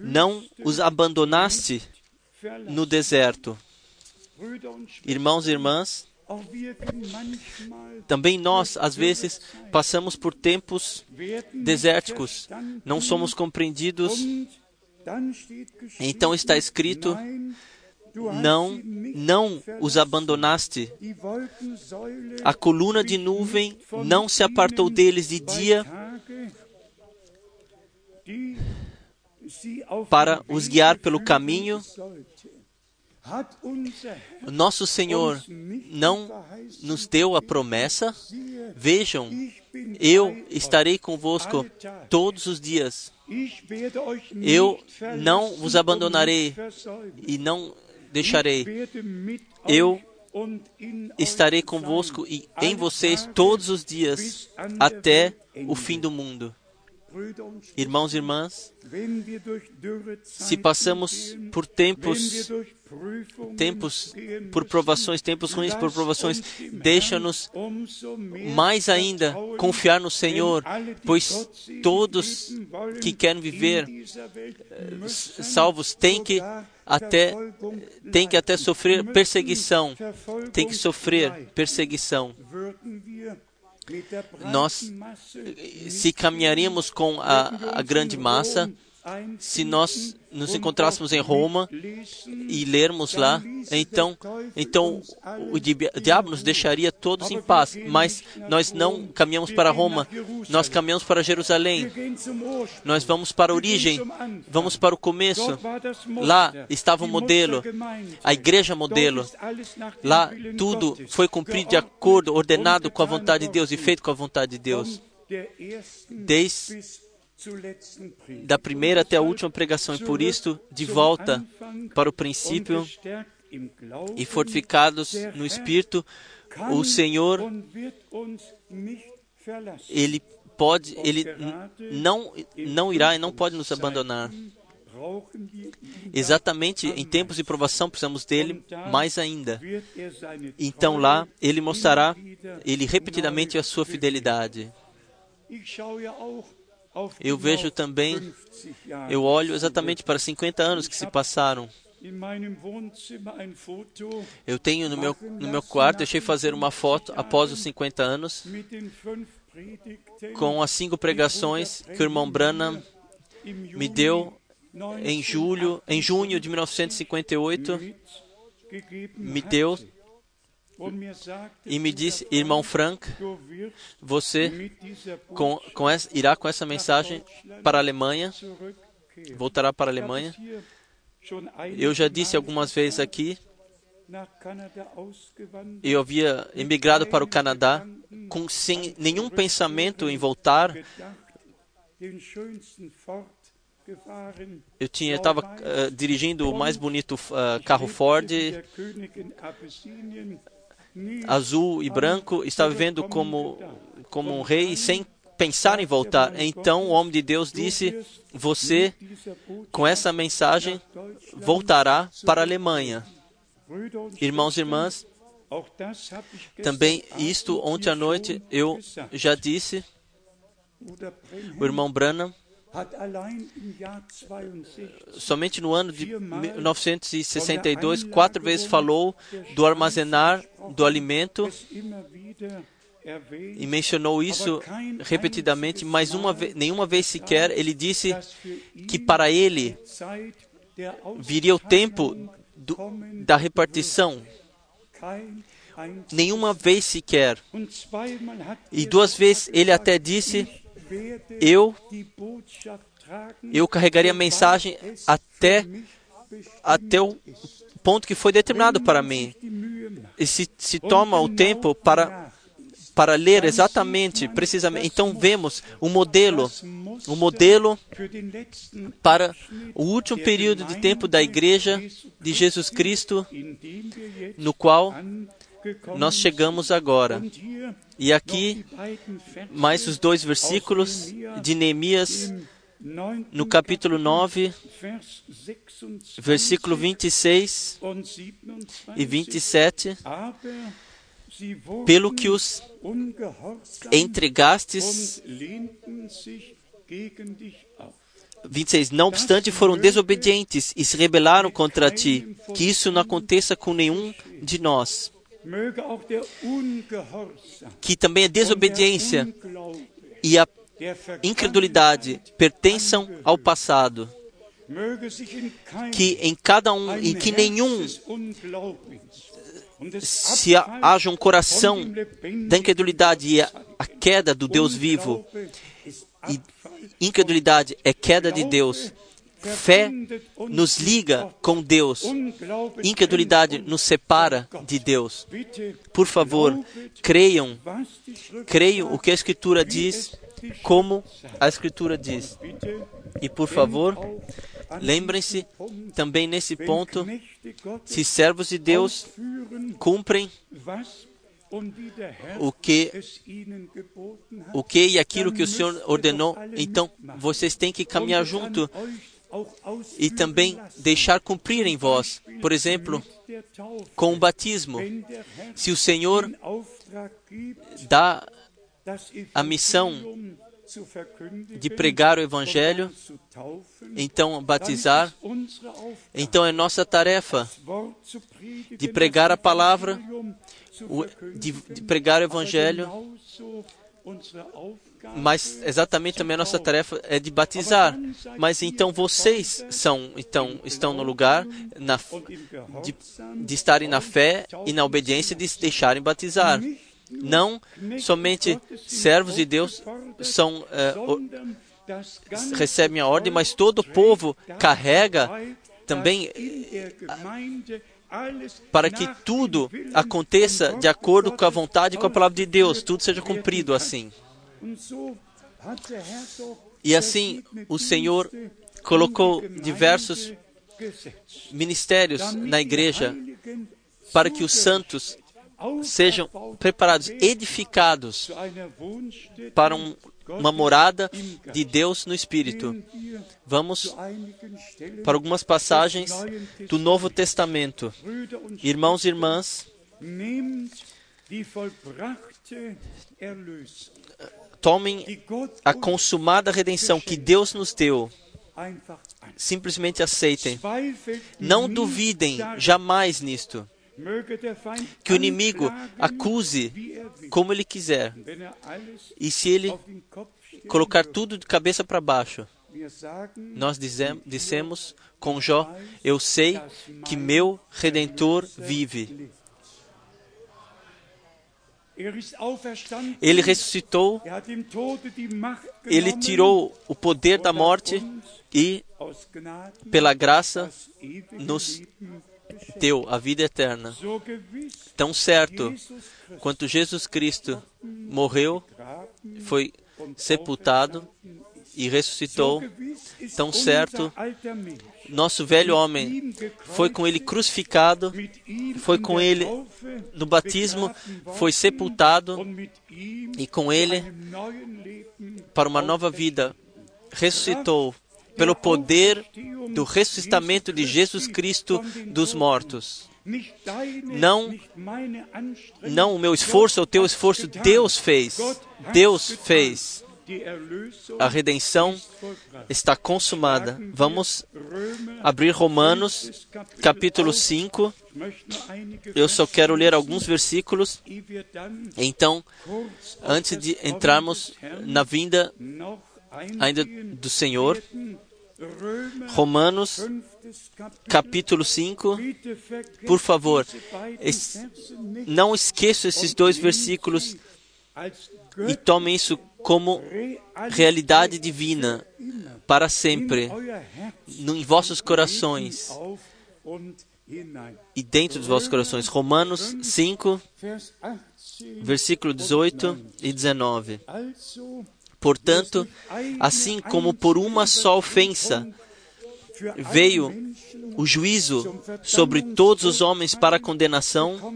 não os abandonaste no deserto. Irmãos e irmãs, também nós, às vezes, passamos por tempos desérticos, não somos compreendidos. Então está escrito: não, não os abandonaste. A coluna de nuvem não se apartou deles de dia para os guiar pelo caminho. Nosso Senhor não nos deu a promessa? Vejam, eu estarei convosco todos os dias. Eu não vos abandonarei e não deixarei. Eu estarei convosco e em vocês todos os dias até o fim do mundo. Irmãos e irmãs, se passamos por tempos, tempos por provações, tempos ruins por provações, deixa-nos mais ainda confiar no Senhor, pois todos que querem viver eh, salvos têm que até tem que até sofrer perseguição, tem que sofrer perseguição. Nós, se caminharíamos com a, a grande massa, se nós nos encontrássemos em Roma e lermos lá, então, então o diabo nos deixaria todos em paz. Mas nós não caminhamos para Roma, nós caminhamos para Jerusalém. Nós vamos para a origem, vamos para o começo. Lá estava o modelo, a igreja modelo. Lá tudo foi cumprido de acordo, ordenado com a vontade de Deus e feito com a vontade de Deus. Desde da primeira até a última pregação, e por isso, de volta para o princípio e fortificados no Espírito, o Senhor, Ele pode, Ele não, não irá e não pode nos abandonar. Exatamente em tempos de provação precisamos dele mais ainda. Então lá ele mostrará, ele repetidamente a sua fidelidade. Eu vejo também, eu olho exatamente para 50 anos que se passaram. Eu tenho no meu, no meu quarto, deixei fazer uma foto após os 50 anos, com as cinco pregações que o irmão Branham me deu em julho, em junho de 1958, me deu e me disse, irmão Frank, você com, com essa, irá com essa mensagem para a Alemanha, voltará para a Alemanha. Eu já disse algumas vezes aqui, eu havia emigrado para o Canadá com, sem nenhum pensamento em voltar. Eu tinha estava uh, dirigindo o mais bonito uh, carro Ford azul e branco, está vivendo como, como um rei sem pensar em voltar. Então o homem de Deus disse: Você, com essa mensagem, voltará para a Alemanha. Irmãos e irmãs, também isto ontem à noite eu já disse, o irmão Branham, somente no ano de 1962, quatro vezes falou do armazenar do alimento e mencionou isso repetidamente, mas uma vez, nenhuma vez sequer ele disse que para ele viria o tempo do, da repartição. Nenhuma vez sequer. E duas vezes ele até disse: Eu, eu carregaria a mensagem até, até o ponto que foi determinado para mim. E se, se toma o tempo para para ler exatamente, precisamente. Então vemos o modelo, o modelo para o último período de tempo da igreja de Jesus Cristo, no qual nós chegamos agora. E aqui, mais os dois versículos de Neemias, no capítulo 9, versículo 26 e 27 pelo que os entregastes. 26. Não obstante, foram desobedientes e se rebelaram contra ti. Que isso não aconteça com nenhum de nós. Que também a desobediência e a incredulidade pertençam ao passado. Que em cada um, e que nenhum se haja um coração da incredulidade e a, a queda do Deus vivo, e incredulidade é queda de Deus, fé nos liga com Deus, incredulidade nos separa de Deus. Por favor, creiam, creiam o que a Escritura diz, como a Escritura diz. E por favor, lembrem-se também nesse ponto, se servos de Deus cumprem o que, o que e aquilo que o Senhor ordenou, então vocês têm que caminhar junto e também deixar cumprir em vós. Por exemplo, com o batismo. Se o Senhor dá a missão de pregar o Evangelho, então batizar, então é nossa tarefa de pregar a palavra, de, pregar o Evangelho, mas exatamente também a nossa tarefa é de batizar. Mas então vocês são, então estão no lugar na, de, de estarem na fé e na obediência de se deixarem batizar. Não somente servos de Deus são uh, recebem a ordem, mas todo o povo carrega também para que tudo aconteça de acordo com a vontade e com a palavra de Deus, tudo seja cumprido assim. E assim o Senhor colocou diversos ministérios na igreja para que os santos sejam preparados, edificados para um, uma morada de Deus no Espírito. Vamos para algumas passagens do Novo Testamento. Irmãos e irmãs, tomem a consumada redenção que Deus nos deu. Simplesmente aceitem. Não duvidem jamais nisto que o inimigo acuse como ele quiser. E se ele colocar tudo de cabeça para baixo, nós dissemos com Jó: Eu sei que meu redentor vive. Ele ressuscitou, ele tirou o poder da morte e, pela graça, nos deu a vida eterna. Tão certo quanto Jesus Cristo morreu, foi sepultado e ressuscitou, tão certo nosso velho homem foi com ele crucificado, foi com ele no batismo, foi sepultado e com ele para uma nova vida ressuscitou pelo poder do ressuscitamento de Jesus Cristo dos mortos. Não, não o meu esforço, o teu esforço, Deus fez. Deus fez. A redenção está consumada. Vamos abrir Romanos, capítulo 5. Eu só quero ler alguns versículos. Então, antes de entrarmos na vinda ainda do Senhor, Romanos, capítulo 5. Por favor, não esqueça esses dois versículos e tome isso como realidade divina para sempre em vossos corações e dentro dos vossos corações. Romanos 5, versículo 18 e 19. Portanto, assim como por uma só ofensa veio o juízo sobre todos os homens para condenação,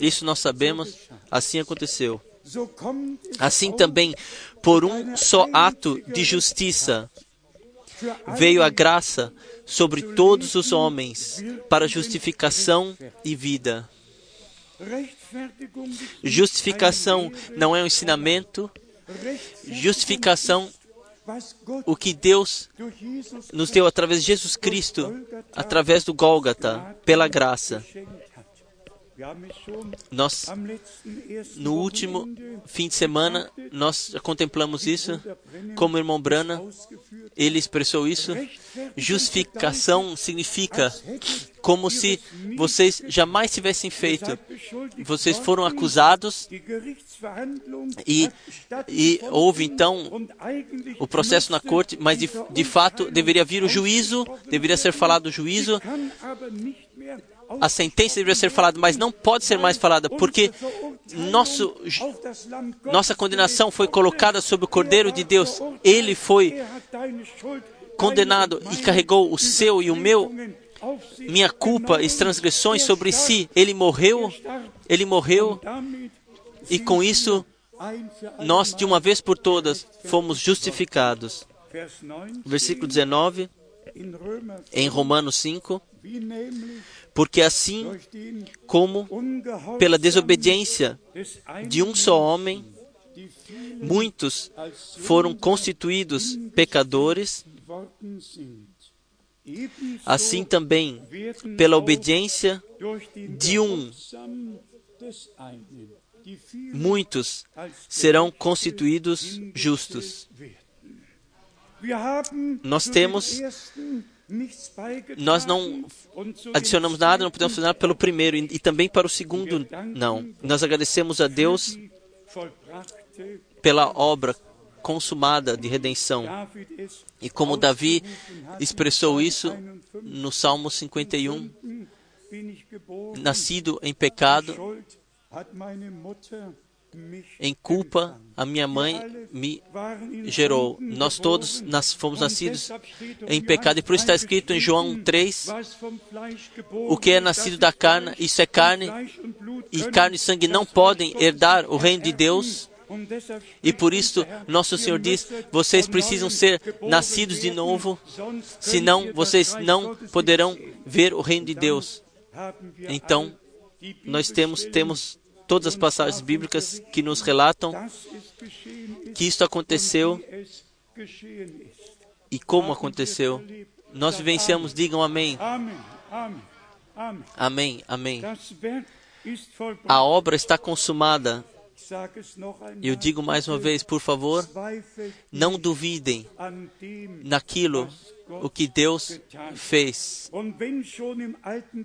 isso nós sabemos, assim aconteceu. Assim também, por um só ato de justiça, veio a graça sobre todos os homens para justificação e vida. Justificação não é um ensinamento, justificação o que Deus nos deu através de Jesus Cristo, através do Gólgata, pela graça. Nós, no último fim de semana, nós contemplamos isso, como o irmão Brana, ele expressou isso. Justificação significa (sniffs) como se vocês jamais tivessem feito. Vocês foram acusados e, e houve então o processo na corte, mas de, de fato deveria vir o juízo, deveria ser falado o juízo a sentença deveria ser falada, mas não pode ser mais falada, porque nosso, nossa condenação foi colocada sobre o Cordeiro de Deus. Ele foi condenado e carregou o seu e o meu, minha culpa e transgressões sobre si. Ele morreu, ele morreu, e com isso, nós, de uma vez por todas, fomos justificados. Versículo 19, em Romanos 5 porque assim como pela desobediência de um só homem, muitos foram constituídos pecadores, assim também pela obediência de um, muitos serão constituídos justos. Nós temos nós não adicionamos nada, não podemos fazer nada pelo primeiro e, também para o segundo, não. Nós agradecemos a Deus pela obra consumada de redenção. E como Davi expressou isso no Salmo 51, nascido em pecado, em culpa, a minha mãe me gerou. Nós todos nós fomos nascidos em pecado. E por isso está escrito em João 3: o que é nascido da carne, isso é carne, e carne e sangue não podem herdar o reino de Deus. E por isso, nosso Senhor diz: vocês precisam ser nascidos de novo, senão vocês não poderão ver o reino de Deus. Então, nós temos, temos todas as passagens bíblicas que nos relatam que isto aconteceu e como aconteceu. Nós vivenciamos, digam amém. Amém, amém. A obra está consumada. Eu digo mais uma vez, por favor, não duvidem naquilo o que Deus fez.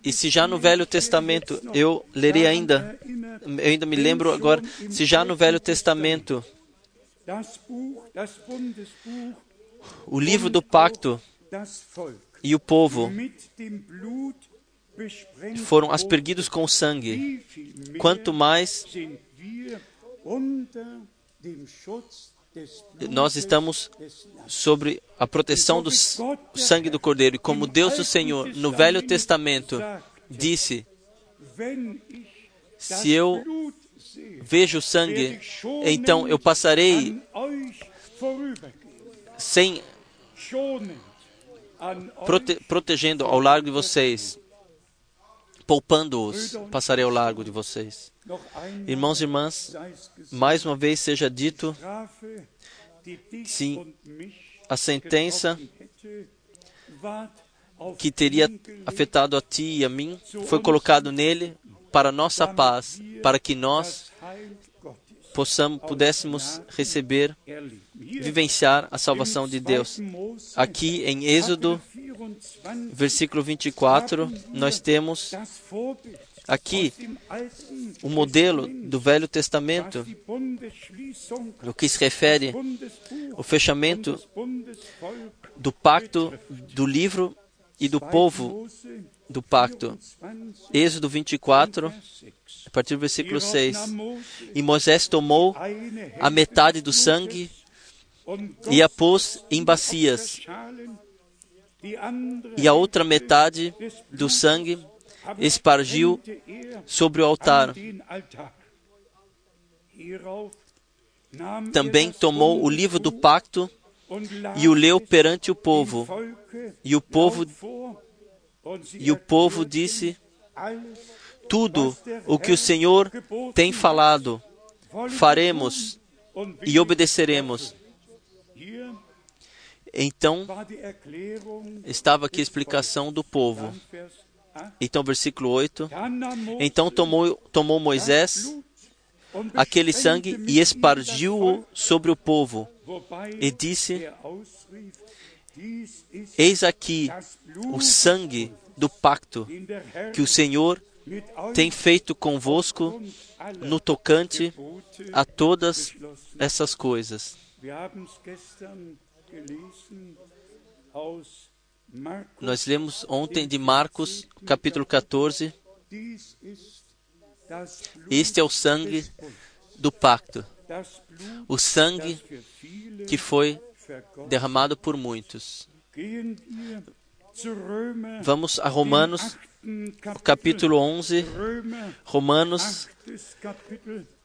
E se já no Velho Testamento, eu lerei ainda, eu ainda me lembro agora, se já no Velho Testamento, o livro do pacto e o povo foram aspergidos com sangue, quanto mais nós estamos sobre a proteção do sangue do Cordeiro. E como Deus do Senhor, no Velho Testamento, disse: Se eu vejo o sangue, então eu passarei sem prote protegendo ao largo de vocês, poupando-os, passarei ao largo de vocês. Irmãos e irmãs, mais uma vez seja dito, sim, a sentença que teria afetado a ti e a mim foi colocado nele para nossa paz, para que nós possamos, pudéssemos receber, vivenciar a salvação de Deus. Aqui em Êxodo, versículo 24, nós temos aqui o modelo do Velho Testamento, o que se refere ao fechamento do pacto do livro e do povo do pacto. Êxodo 24, a partir do versículo 6. E Moisés tomou a metade do sangue e a pôs em bacias, e a outra metade do sangue espargiu sobre o altar. Também tomou o livro do pacto e o leu perante o povo. E o povo e o povo disse: Tudo o que o Senhor tem falado, faremos e obedeceremos. Então, estava aqui a explicação do povo. Então, versículo 8: Então tomou, tomou Moisés aquele sangue e espargiu-o sobre o povo, e disse: Eis aqui o sangue do pacto que o Senhor tem feito convosco no tocante a todas essas coisas. Nós lemos ontem de Marcos, capítulo 14. Este é o sangue do pacto, o sangue que foi derramado por muitos. Vamos a Romanos, capítulo 11. Romanos,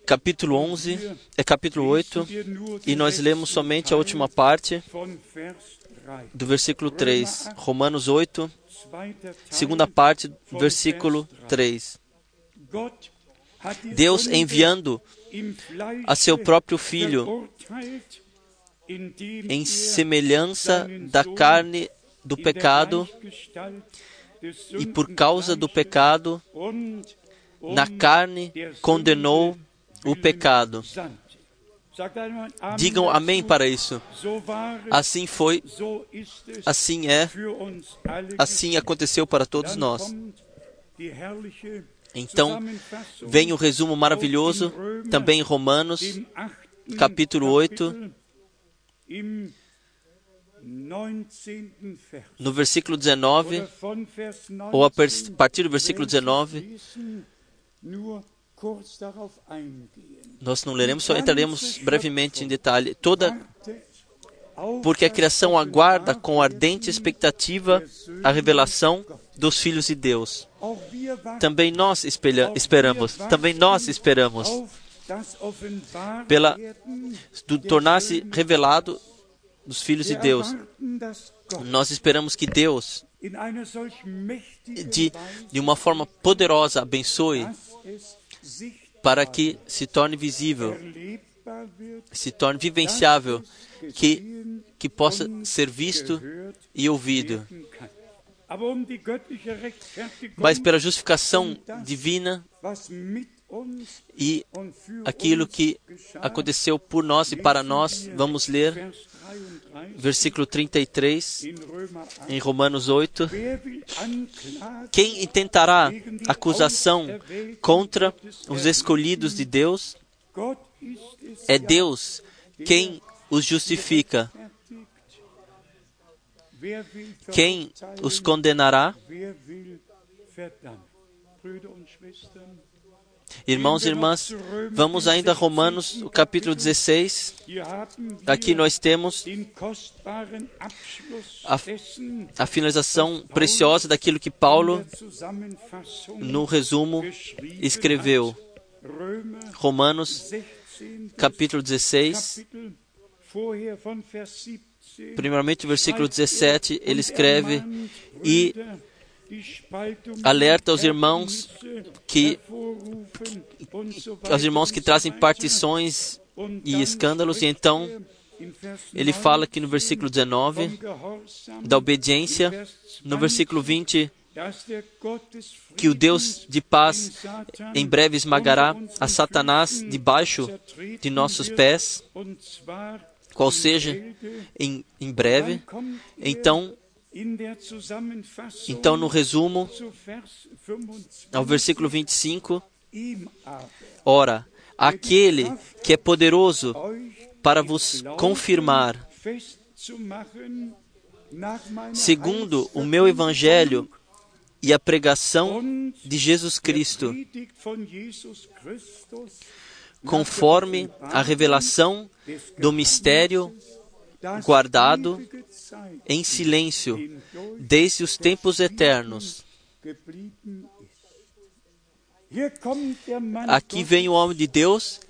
capítulo 11, é capítulo 8, e nós lemos somente a última parte do versículo 3. Romanos 8, segunda parte, versículo 3. Deus enviando a seu próprio Filho em semelhança da carne do pecado e por causa do pecado, na carne condenou o pecado. Digam amém para isso. Assim foi, assim é, assim aconteceu para todos nós. Então, vem o resumo maravilhoso, também em Romanos, capítulo 8, no versículo 19, ou a partir do versículo 19, nós não leremos, só entraremos brevemente em detalhe. Toda porque a criação aguarda com ardente expectativa a revelação dos filhos de Deus. Também nós espelha, esperamos, também nós esperamos pela do tornar-se revelado dos filhos de Deus. Nós esperamos que Deus, de, de uma forma poderosa, abençoe para que se torne visível, se torne vivenciável, que, que possa ser visto e ouvido. Mas pela justificação divina e aquilo que aconteceu por nós e para nós, vamos ler versículo 33 em Romanos 8. Quem intentará acusação contra os escolhidos de Deus? É Deus quem os justifica. Quem os condenará? Irmãos e irmãs, vamos ainda a Romanos, capítulo 16. Aqui nós temos a, a finalização preciosa daquilo que Paulo, no resumo, escreveu. Romanos, capítulo 16, primeiramente versículo 17, ele escreve e alerta os irmãos que os irmãos que trazem partições e escândalos e então ele fala aqui no versículo 19 da obediência, no versículo 20 que o Deus de paz em breve esmagará a Satanás debaixo de nossos pés, qual seja em, em breve. Então, então, no resumo, ao versículo 25, ora, aquele que é poderoso para vos confirmar, segundo o meu evangelho e a pregação de Jesus Cristo, conforme a revelação do mistério guardado em silêncio desde os tempos eternos. Aqui vem o homem de Deus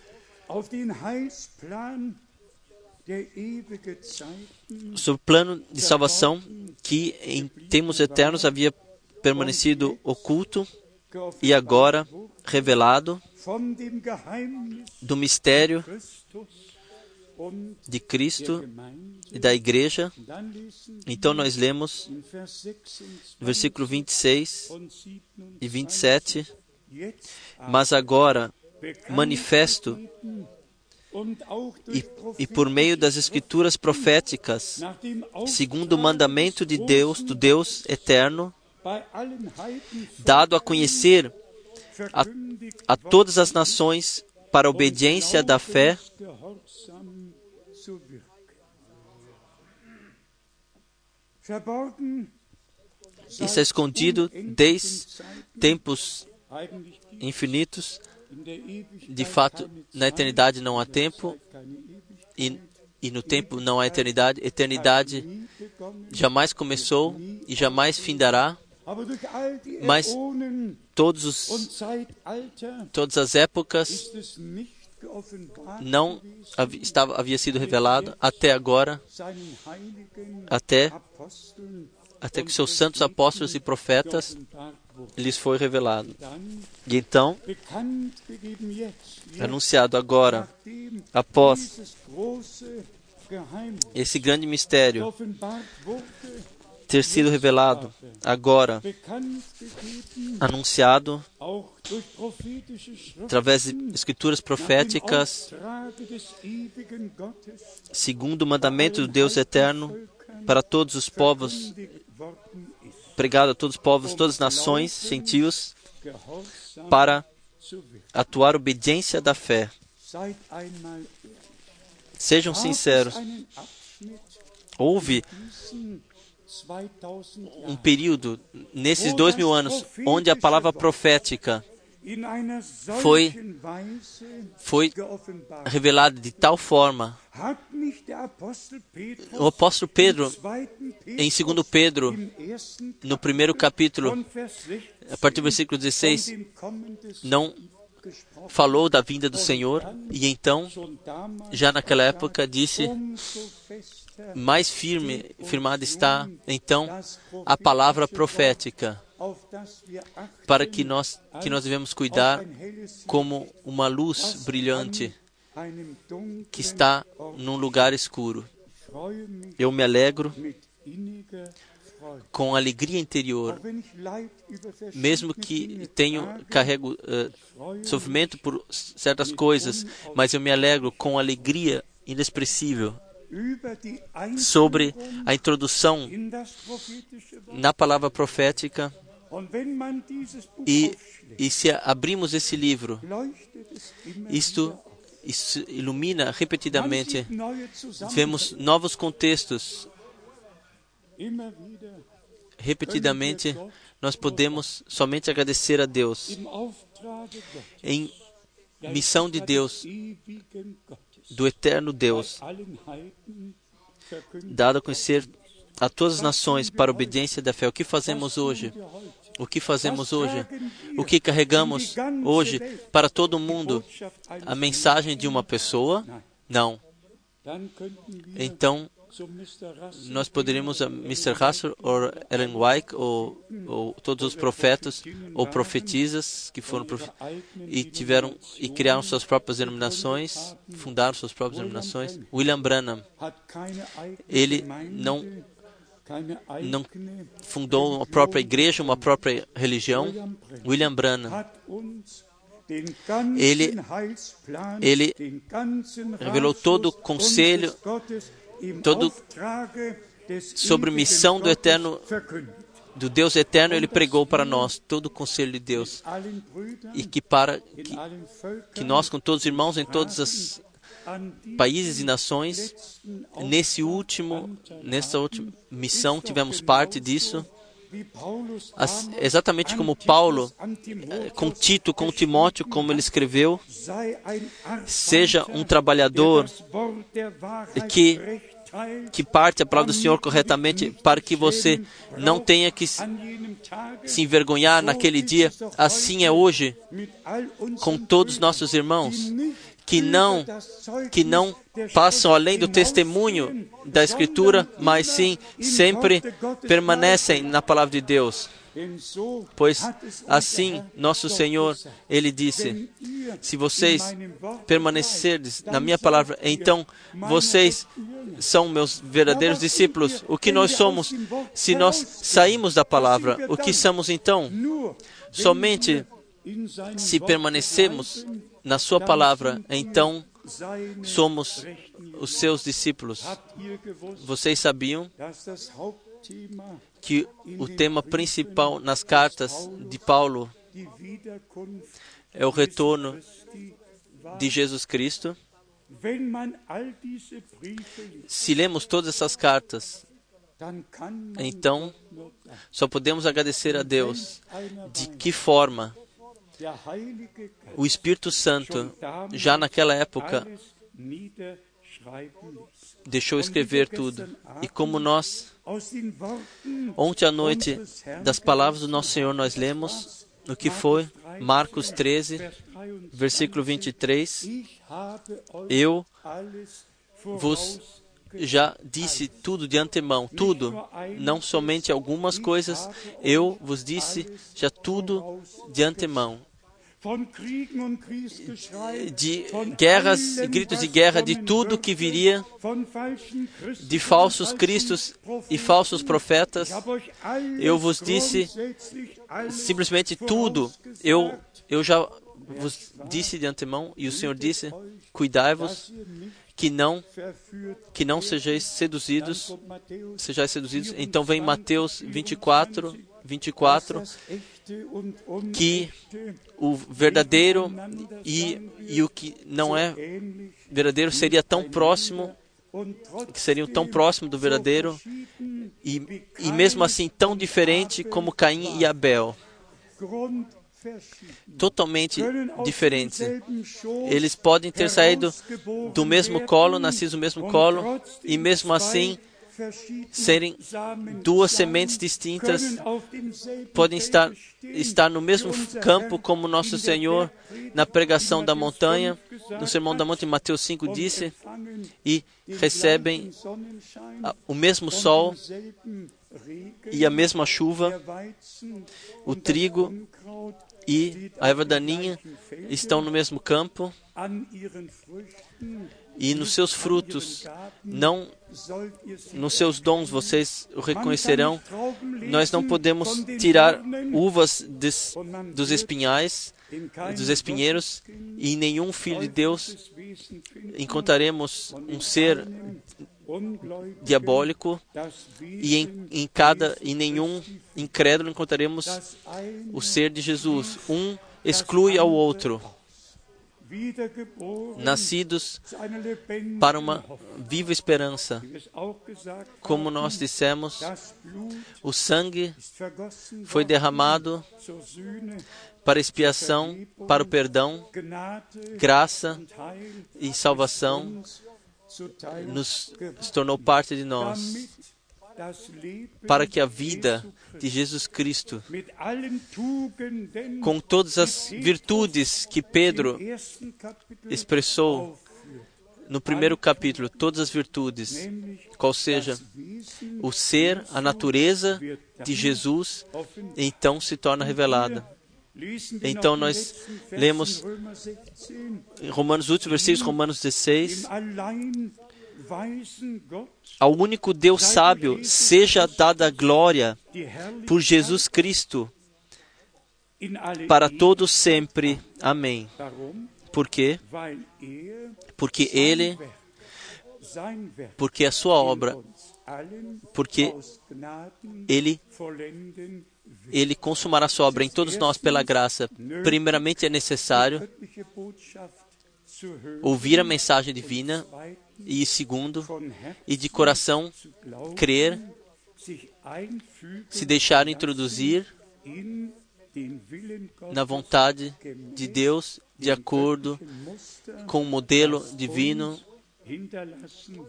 sobre o plano de salvação que em tempos eternos havia permanecido oculto e agora revelado do mistério de Cristo e da Igreja. Então nós lemos no versículo 26 e 27, mas agora manifesto e, e, por meio das escrituras proféticas, segundo o mandamento de Deus, do Deus eterno, dado a conhecer a, a todas as nações para a obediência da fé, isso é escondido desde tempos infinitos. De fato, na eternidade não há tempo e, e no tempo não há eternidade. Eternidade jamais começou e jamais findará. Mas todos os, todas as épocas não havia, estava, havia sido revelado até agora, até, até que seus santos apóstolos e profetas lhes foi revelado. E então, anunciado agora, após esse grande mistério ter sido revelado, agora anunciado através de escrituras proféticas, segundo o mandamento do Deus eterno, para todos os povos, pregado a todos os povos, todas as nações, gentios, para atuar obediência da fé. Sejam sinceros. Houve um período nesses dois mil anos onde a palavra profética foi, foi revelada de tal forma. O apóstolo Pedro, em 2 Pedro, no primeiro capítulo, a partir do versículo 16, não falou da vinda do Senhor e então, já naquela época, disse mais firme, firmada está então a palavra profética, para que nós que nós devemos cuidar como uma luz brilhante que está num lugar escuro. Eu me alegro com alegria interior, mesmo que tenho carrego uh, sofrimento por certas coisas, mas eu me alegro com alegria inexpressível sobre a introdução na palavra profética. E, e se abrimos esse livro, isto, isto ilumina repetidamente. Vemos novos contextos. Repetidamente, nós podemos somente agradecer a Deus em missão de Deus do eterno Deus, dado a conhecer a todas as nações para a obediência da fé. O que fazemos hoje? O que fazemos hoje? O que carregamos hoje para todo mundo? A mensagem de uma pessoa? Não. então nós poderíamos Mr. Hassel ou Ellen White ou, ou, todos os profetas ou profetisas que foram e tiveram e criaram suas próprias denominações, fundaram suas próprias denominações. William Branham, ele não não fundou uma própria igreja, uma própria religião. William Branham, ele, ele revelou todo o conselho, todo sobre missão do eterno do Deus eterno, ele pregou para nós todo o conselho de Deus. E que para que, que nós, com todos os irmãos em todos os países e nações, nesse último, nessa última missão, tivemos parte disso. As, exatamente como Paulo, eh, com Tito, com Timóteo, como ele escreveu, seja um trabalhador que que parte a palavra do Senhor corretamente, para que você não tenha que se envergonhar naquele dia. Assim é hoje com todos nossos irmãos que não que não passam além do testemunho da Escritura, mas sim sempre permanecem na palavra de Deus. Pois assim nosso Senhor, ele disse: Se vocês permanecerdes na minha palavra, então vocês são meus verdadeiros discípulos. O que nós somos, se nós saímos da palavra, o que somos então? Somente se permanecemos na Sua palavra, então somos os seus discípulos. Vocês sabiam que o tema principal nas cartas de Paulo é o retorno de Jesus Cristo? Se lemos todas essas cartas, então só podemos agradecer a Deus de que forma o Espírito Santo, já naquela época, deixou escrever tudo. E como nós, ontem à noite, das palavras do nosso Senhor, nós lemos o que foi Marcos 13, versículo 23. Eu vos já disse tudo de antemão, tudo, não somente algumas coisas, eu vos disse já tudo de antemão de guerras e gritos de guerra, de tudo que viria, de falsos cristos e falsos profetas. Eu vos disse simplesmente tudo. Eu, eu já vos disse de antemão, e o Senhor disse: cuidai-vos que não que não sejais seduzidos, sejais seduzidos. Então vem Mateus 24, 24, que o verdadeiro e, e o que não é verdadeiro seria tão próximo, que seriam tão próximo do verdadeiro e, e mesmo assim tão diferente como Caim e Abel. Totalmente diferentes. Eles podem ter saído do mesmo colo, nascido do mesmo colo, e mesmo assim serem duas sementes distintas, podem estar, estar no mesmo campo como nosso Senhor na pregação da montanha, no Sermão da Monte, Mateus 5 disse, e recebem o mesmo sol e a mesma chuva, o trigo e a erva daninha estão no mesmo campo e nos seus frutos, não nos seus dons vocês o reconhecerão. Nós não podemos tirar uvas des, dos espinhais, dos espinheiros, e nenhum filho de Deus encontraremos um ser diabólico e em, em cada em nenhum incrédulo encontraremos o ser de Jesus. Um exclui ao outro nascidos para uma viva esperança. Como nós dissemos, o sangue foi derramado para expiação, para o perdão, graça e salvação nos tornou parte de nós para que a vida de Jesus Cristo, com todas as virtudes que Pedro expressou no primeiro capítulo todas as virtudes, qual seja o ser, a natureza de Jesus, então se torna revelada. Então nós lemos em Romanos, últimos versículos, Romanos 16, ao único Deus sábio seja dada glória por Jesus Cristo para todos sempre. Amém. Por quê? Porque Ele, porque a sua obra, porque Ele, Ele consumará a sua obra em todos nós pela graça. Primeiramente é necessário ouvir a mensagem divina e segundo, e de coração crer, se deixar introduzir na vontade de Deus de acordo com o modelo divino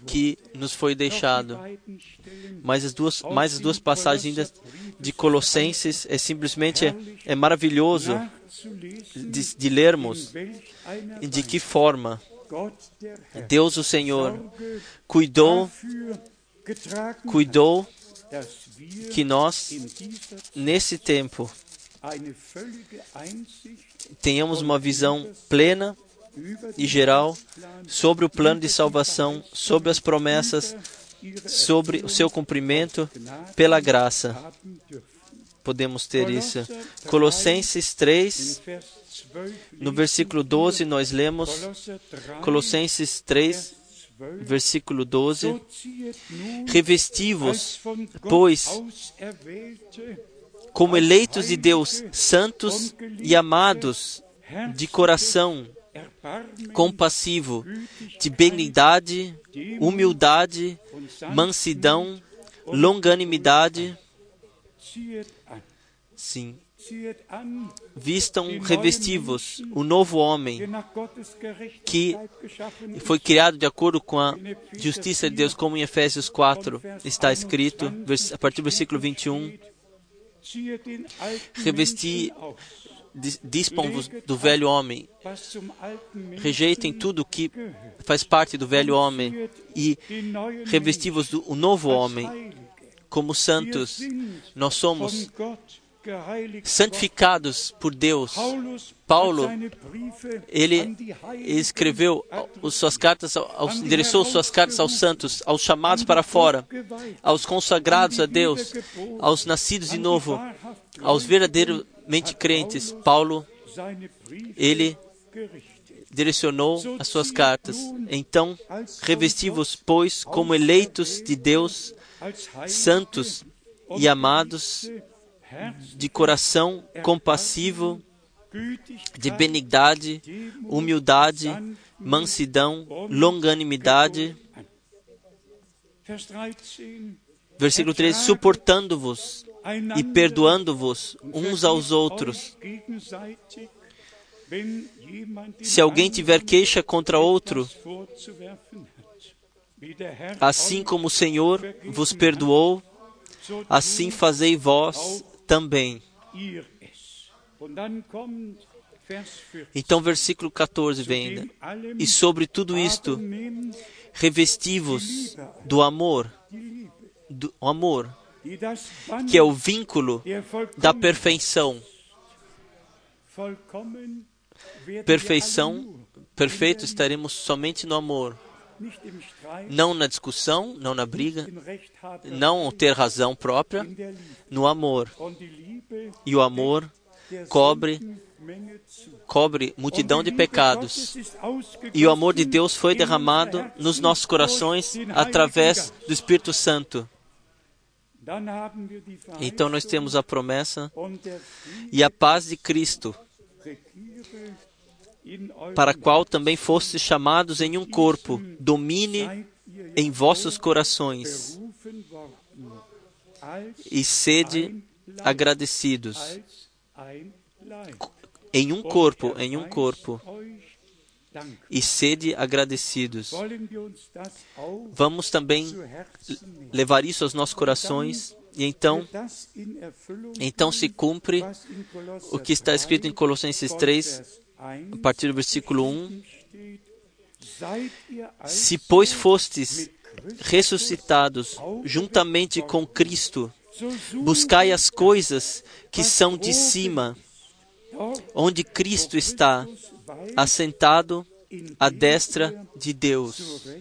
que nos foi deixado. Mas as duas, mais as duas passagens de Colossenses é simplesmente é, é maravilhoso de, de lermos de que forma Deus o Senhor cuidou cuidou que nós nesse tempo tenhamos uma visão plena e geral sobre o plano de salvação, sobre as promessas, sobre o seu cumprimento pela graça. Podemos ter isso. Colossenses 3, no versículo 12, nós lemos Colossenses 3, versículo 12: Revestivos, pois, como eleitos de Deus, santos e amados de coração, compassivo, de benignidade, humildade, mansidão, longanimidade. Sim. Vistam revestivos o novo homem que foi criado de acordo com a justiça de Deus, como em Efésios 4 está escrito, a partir do versículo 21 revestir, dispam-vos do velho homem, rejeitem tudo que faz parte do velho homem e revesti-vos do novo homem. Como santos, nós somos santificados por Deus. Paulo, ele escreveu suas cartas, aos, endereçou suas cartas aos santos, aos chamados para fora, aos consagrados a Deus, aos nascidos de novo, aos verdadeiramente crentes. Paulo, ele direcionou as suas cartas. Então, revesti-vos, pois, como eleitos de Deus, santos e amados, de coração compassivo, de benignidade, humildade, mansidão, longanimidade. Versículo 13: suportando-vos e perdoando-vos uns aos outros. Se alguém tiver queixa contra outro, assim como o Senhor vos perdoou, assim fazei vós também. Então, versículo 14 vem: E sobre tudo isto, revestivos do amor, do amor, que é o vínculo da perfeição. Perfeição, perfeito estaremos somente no amor. Não na discussão, não na briga, não ter razão própria, no amor. E o amor cobre cobre multidão de pecados. E o amor de Deus foi derramado nos nossos corações através do Espírito Santo. Então nós temos a promessa e a paz de Cristo, para a qual também fostes chamados em um corpo, domine em vossos corações e sede agradecidos. Em um corpo, em um corpo, e sede agradecidos. Vamos também levar isso aos nossos corações e então, então se cumpre o que está escrito em Colossenses 3, a partir do versículo 1. Se, pois, fostes ressuscitados juntamente com Cristo, buscai as coisas que são de cima, onde Cristo está, assentado à destra de Deus.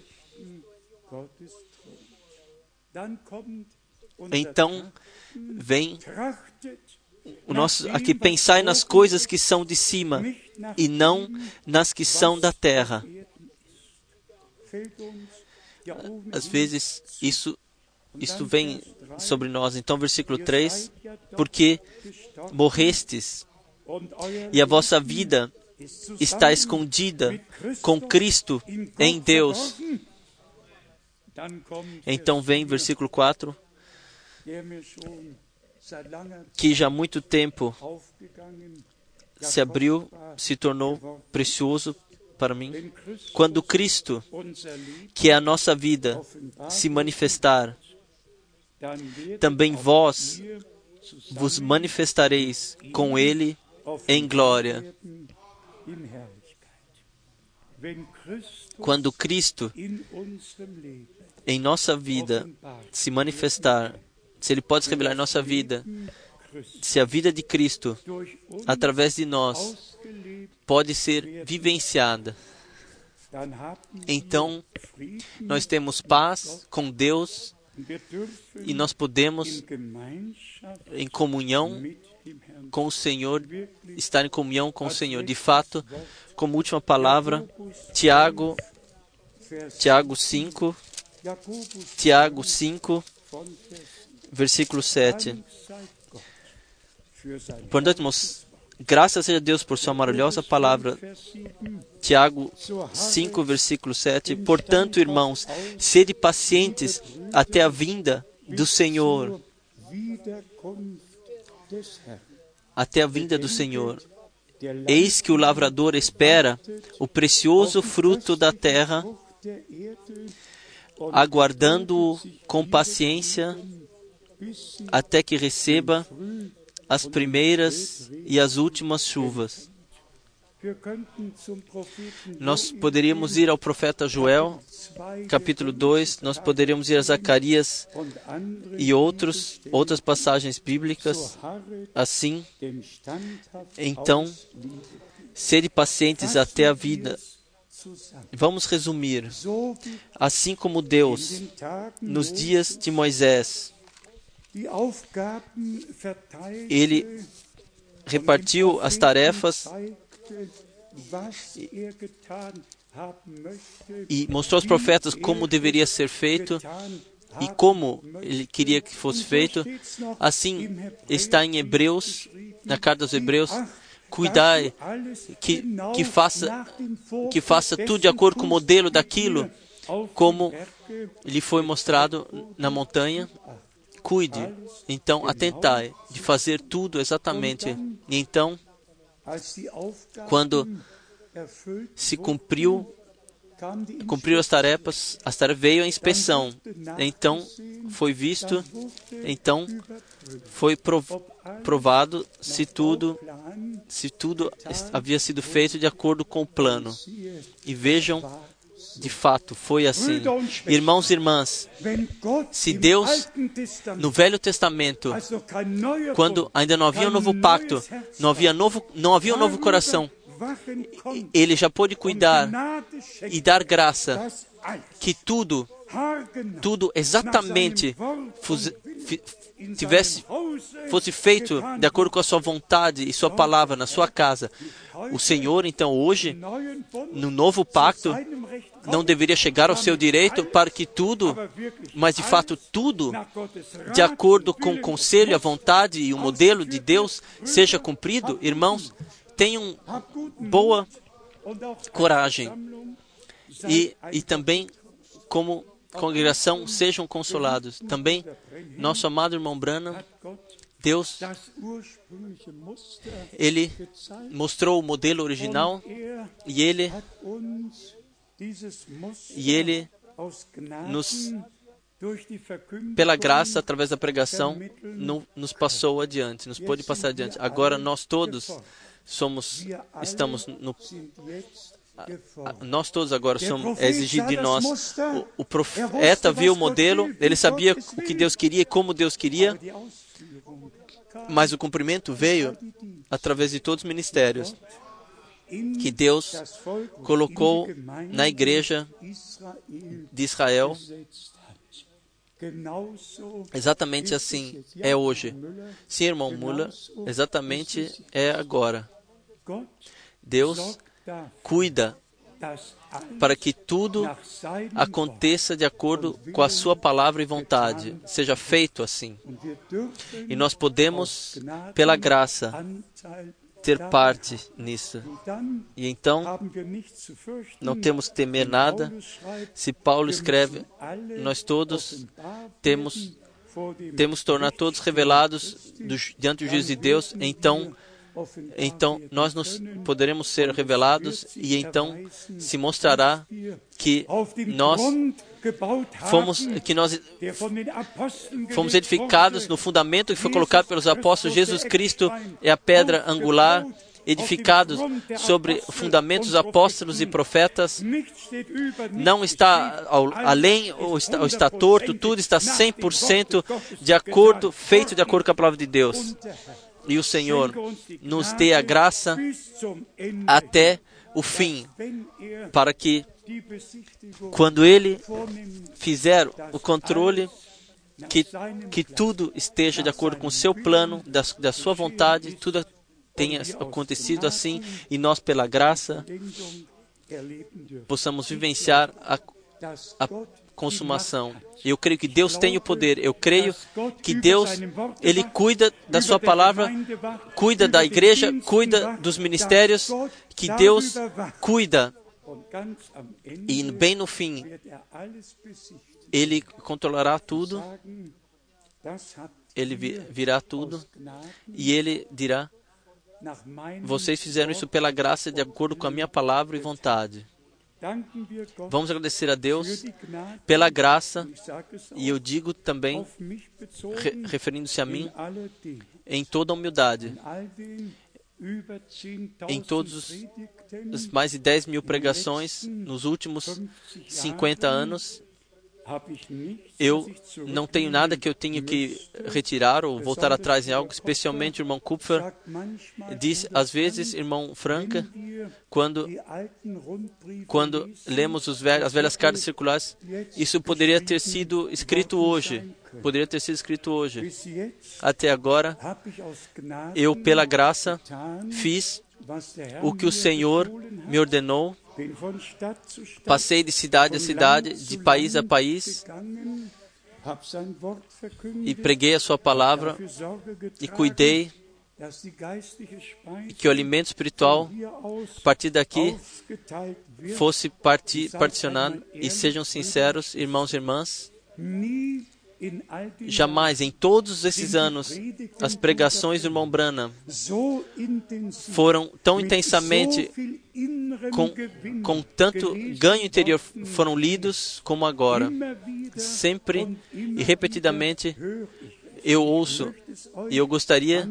Então, vem o nosso aqui pensai nas coisas que são de cima e não nas que são da terra. Às vezes isso isto vem sobre nós. Então, versículo 3: Porque morrestes e a vossa vida está escondida com Cristo em Deus. Então vem versículo 4, que já há muito tempo se abriu, se tornou precioso para mim. Quando Cristo, que é a nossa vida, se manifestar, também vós vos manifestareis com Ele em glória. Quando Cristo em nossa vida se manifestar, se Ele pode se revelar em nossa vida, se a vida de Cristo, através de nós, pode ser vivenciada, então nós temos paz com Deus e nós podemos, em comunhão com o Senhor, estar em comunhão com o Senhor. De fato, como última palavra, Tiago, Tiago 5, Tiago 5, versículo 7. Portanto, graças a Deus por sua maravilhosa palavra. Tiago 5, versículo 7. Portanto, irmãos, sede pacientes até a vinda do Senhor. Até a vinda do Senhor. Eis que o lavrador espera o precioso fruto da terra, aguardando-o com paciência até que receba as primeiras e as últimas chuvas. Nós poderíamos ir ao profeta Joel, capítulo 2, nós poderíamos ir a Zacarias e outros, outras passagens bíblicas assim. Então, sede pacientes até a vida. Vamos resumir. Assim como Deus, nos dias de Moisés, ele repartiu as tarefas e mostrou aos profetas como deveria ser feito e como ele queria que fosse feito. Assim está em Hebreus, na carta aos Hebreus, cuidai que, que, faça, que faça tudo de acordo com o modelo daquilo, como lhe foi mostrado na montanha. Cuide, então atentai de fazer tudo exatamente. E então, quando se cumpriu cumpriu as tarefas, as tarefas veio a inspeção. Então foi visto, então foi provado se tudo se tudo havia sido feito de acordo com o plano. E vejam, de fato foi assim. Irmãos e irmãs, se Deus no Velho Testamento, quando ainda não havia um novo pacto, não havia novo, não havia um novo coração, ele já pôde cuidar e dar graça que tudo, tudo exatamente tivesse, fosse feito de acordo com a sua vontade e sua palavra na sua casa. O Senhor, então, hoje, no novo pacto, não deveria chegar ao seu direito para que tudo, mas de fato tudo, de acordo com o conselho, a vontade e o modelo de Deus, seja cumprido? Irmãos, tenham boa coragem e, e também, como congregação, sejam consolados. Também, nosso amado irmão Brana, Deus, Ele mostrou o modelo original e Ele, e Ele nos, pela graça, através da pregação, nos passou adiante, nos pôde passar adiante. Agora nós todos somos, estamos no, nós todos agora somos é exigido de nós. O, o profeta viu o modelo, ele sabia o que Deus queria e como Deus queria, mas o cumprimento veio através de todos os ministérios que Deus colocou na igreja de Israel. Exatamente assim é hoje. Sim, irmão Mula, exatamente é agora. Deus cuida para que tudo aconteça de acordo com a Sua palavra e vontade, seja feito assim. E nós podemos, pela graça, ter parte nisso. E então, não temos que temer nada. Se Paulo escreve, nós todos temos temos tornar todos revelados do, diante do juízo de Deus, então então nós nos poderemos ser revelados e então se mostrará que nós fomos que nós fomos edificados no fundamento que foi colocado pelos apóstolos. Jesus Cristo é a pedra angular edificados sobre fundamentos apóstolos e profetas, não está ao, além ou está, ou está torto, tudo está 100% de acordo, feito de acordo com a palavra de Deus e o Senhor nos dê a graça até o fim, para que quando Ele fizer o controle, que, que tudo esteja de acordo com o seu plano, da, da sua vontade, tudo tenha acontecido assim e nós, pela graça, possamos vivenciar a, a consumação. Eu creio que Deus tem o poder. Eu creio que Deus, Ele cuida da Sua palavra, cuida da igreja, cuida dos ministérios, que Deus cuida. E bem no fim, Ele controlará tudo, Ele virá tudo, e Ele dirá: Vocês fizeram isso pela graça, de acordo com a minha palavra e vontade. Vamos agradecer a Deus pela graça, e eu digo também, re, referindo-se a mim, em toda humildade, em todos os mais de 10 mil pregações nos últimos 50 anos, eu não tenho nada que eu tenha que retirar ou voltar atrás em algo, especialmente o irmão Kupfer diz, às vezes, irmão Franca, quando, quando lemos velhos, as velhas cartas circulares, isso poderia ter sido escrito hoje, poderia ter sido escrito hoje. Até agora, eu, pela graça, fiz o que o Senhor me ordenou Passei de cidade a cidade, de país a país, e preguei a Sua palavra e cuidei que o alimento espiritual, a partir daqui, fosse particionado. E sejam sinceros, irmãos e irmãs, Jamais em todos esses anos as pregações do irmão Branham foram tão intensamente com, com tanto ganho interior foram lidos como agora. Sempre e repetidamente eu ouço e eu gostaria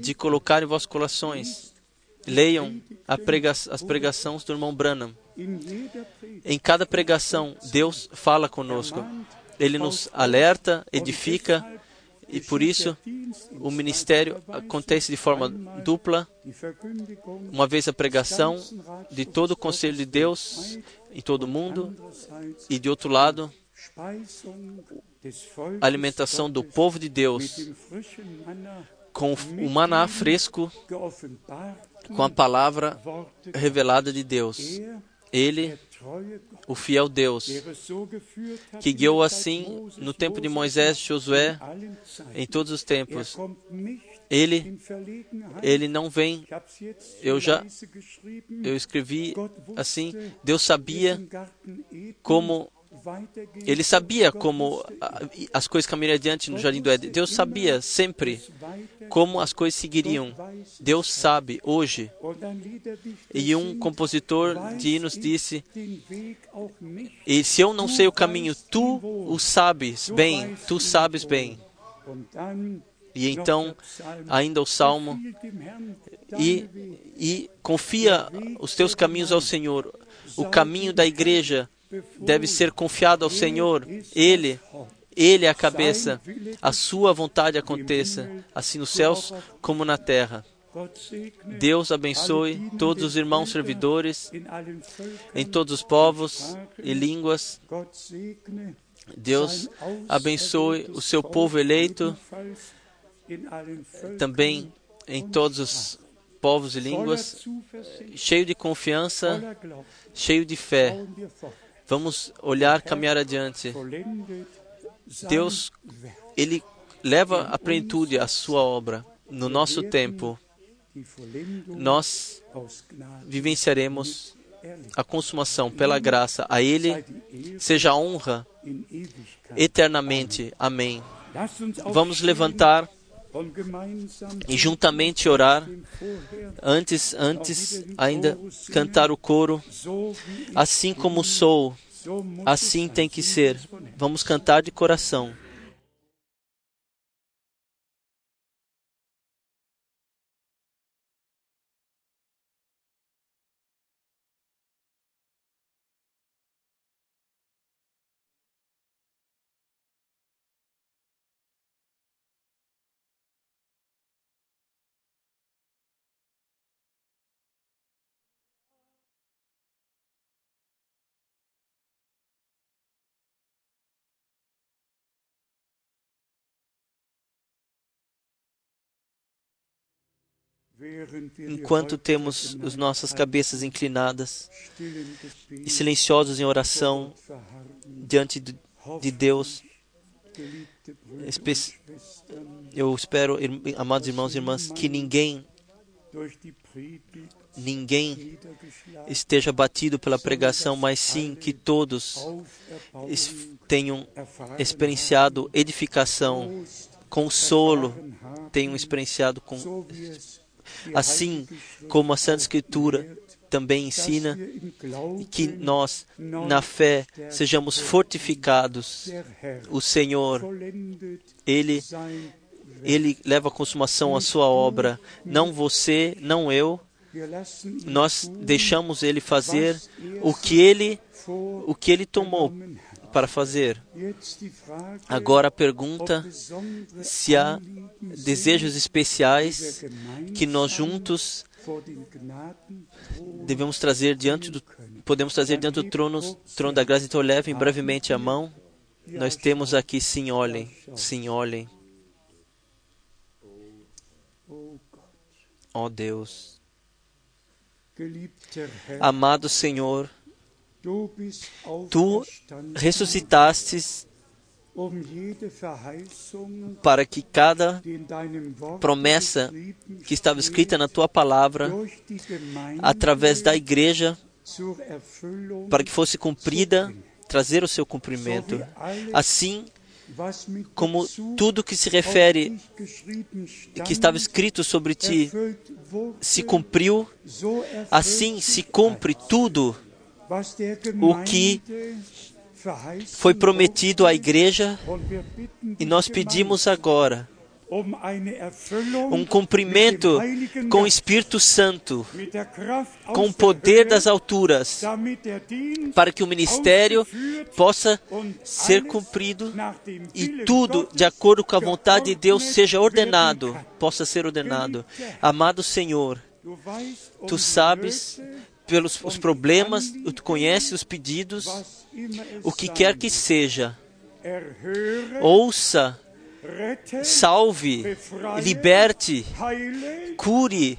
de colocar em vossos corações. Leiam prega as pregações do irmão Branham. Em cada pregação, Deus fala conosco. Ele nos alerta, edifica, e por isso o ministério acontece de forma dupla. Uma vez a pregação de todo o conselho de Deus em todo o mundo, e de outro lado, a alimentação do povo de Deus com o maná fresco, com a palavra revelada de Deus. Ele o fiel Deus, que guiou assim no tempo de Moisés Josué, em todos os tempos. Ele, ele não vem. Eu já, eu escrevi assim. Deus sabia como ele sabia como as coisas caminhariam adiante no Jardim do Éden. Deus sabia sempre como as coisas seguiriam. Deus sabe hoje. E um compositor de hinos disse: E se eu não sei o caminho, tu o sabes bem, tu sabes bem. E então, ainda o salmo, e, e confia os teus caminhos ao Senhor. O caminho da igreja deve ser confiado ao Senhor. Ele, Ele é a cabeça. A sua vontade aconteça, assim nos céus como na terra. Deus abençoe todos os irmãos servidores em todos os povos e línguas. Deus abençoe o seu povo eleito também em todos os povos e línguas, cheio de confiança, cheio de fé. Vamos olhar, caminhar adiante. Deus, Ele leva à plenitude a sua obra no nosso tempo. Nós vivenciaremos a consumação pela graça. A Ele seja a honra eternamente. Amém. Vamos levantar e juntamente orar, antes, antes ainda cantar o coro, assim como sou, assim tem que ser. Vamos cantar de coração. Enquanto temos as nossas cabeças inclinadas e silenciosos em oração diante de Deus. Eu espero, amados irmãos e irmãs, que ninguém ninguém esteja batido pela pregação, mas sim que todos tenham experienciado edificação, consolo, tenham experienciado com assim como a Santa Escritura também ensina, que nós, na fé, sejamos fortificados. O Senhor, Ele, Ele leva à consumação a sua obra. Não você, não eu. Nós deixamos Ele fazer o que Ele, o que Ele tomou para fazer. Agora a pergunta se há desejos especiais que nós juntos devemos trazer diante do podemos trazer diante do trono, trono da graça. Então levem brevemente a mão. Nós temos aqui, sim, olhem, sim, olhem. Ó oh Deus, amado Senhor, Tu ressuscitastes para que cada promessa que estava escrita na tua palavra, através da igreja, para que fosse cumprida, trazer o seu cumprimento. Assim como tudo que se refere, que estava escrito sobre ti, se cumpriu, assim se cumpre tudo o que foi prometido à igreja e nós pedimos agora um cumprimento com o Espírito Santo, com o poder das alturas, para que o ministério possa ser cumprido e tudo de acordo com a vontade de Deus seja ordenado, possa ser ordenado. Amado Senhor, tu sabes pelos os problemas, conhece os pedidos, o que quer que seja. Ouça, salve, liberte, cure,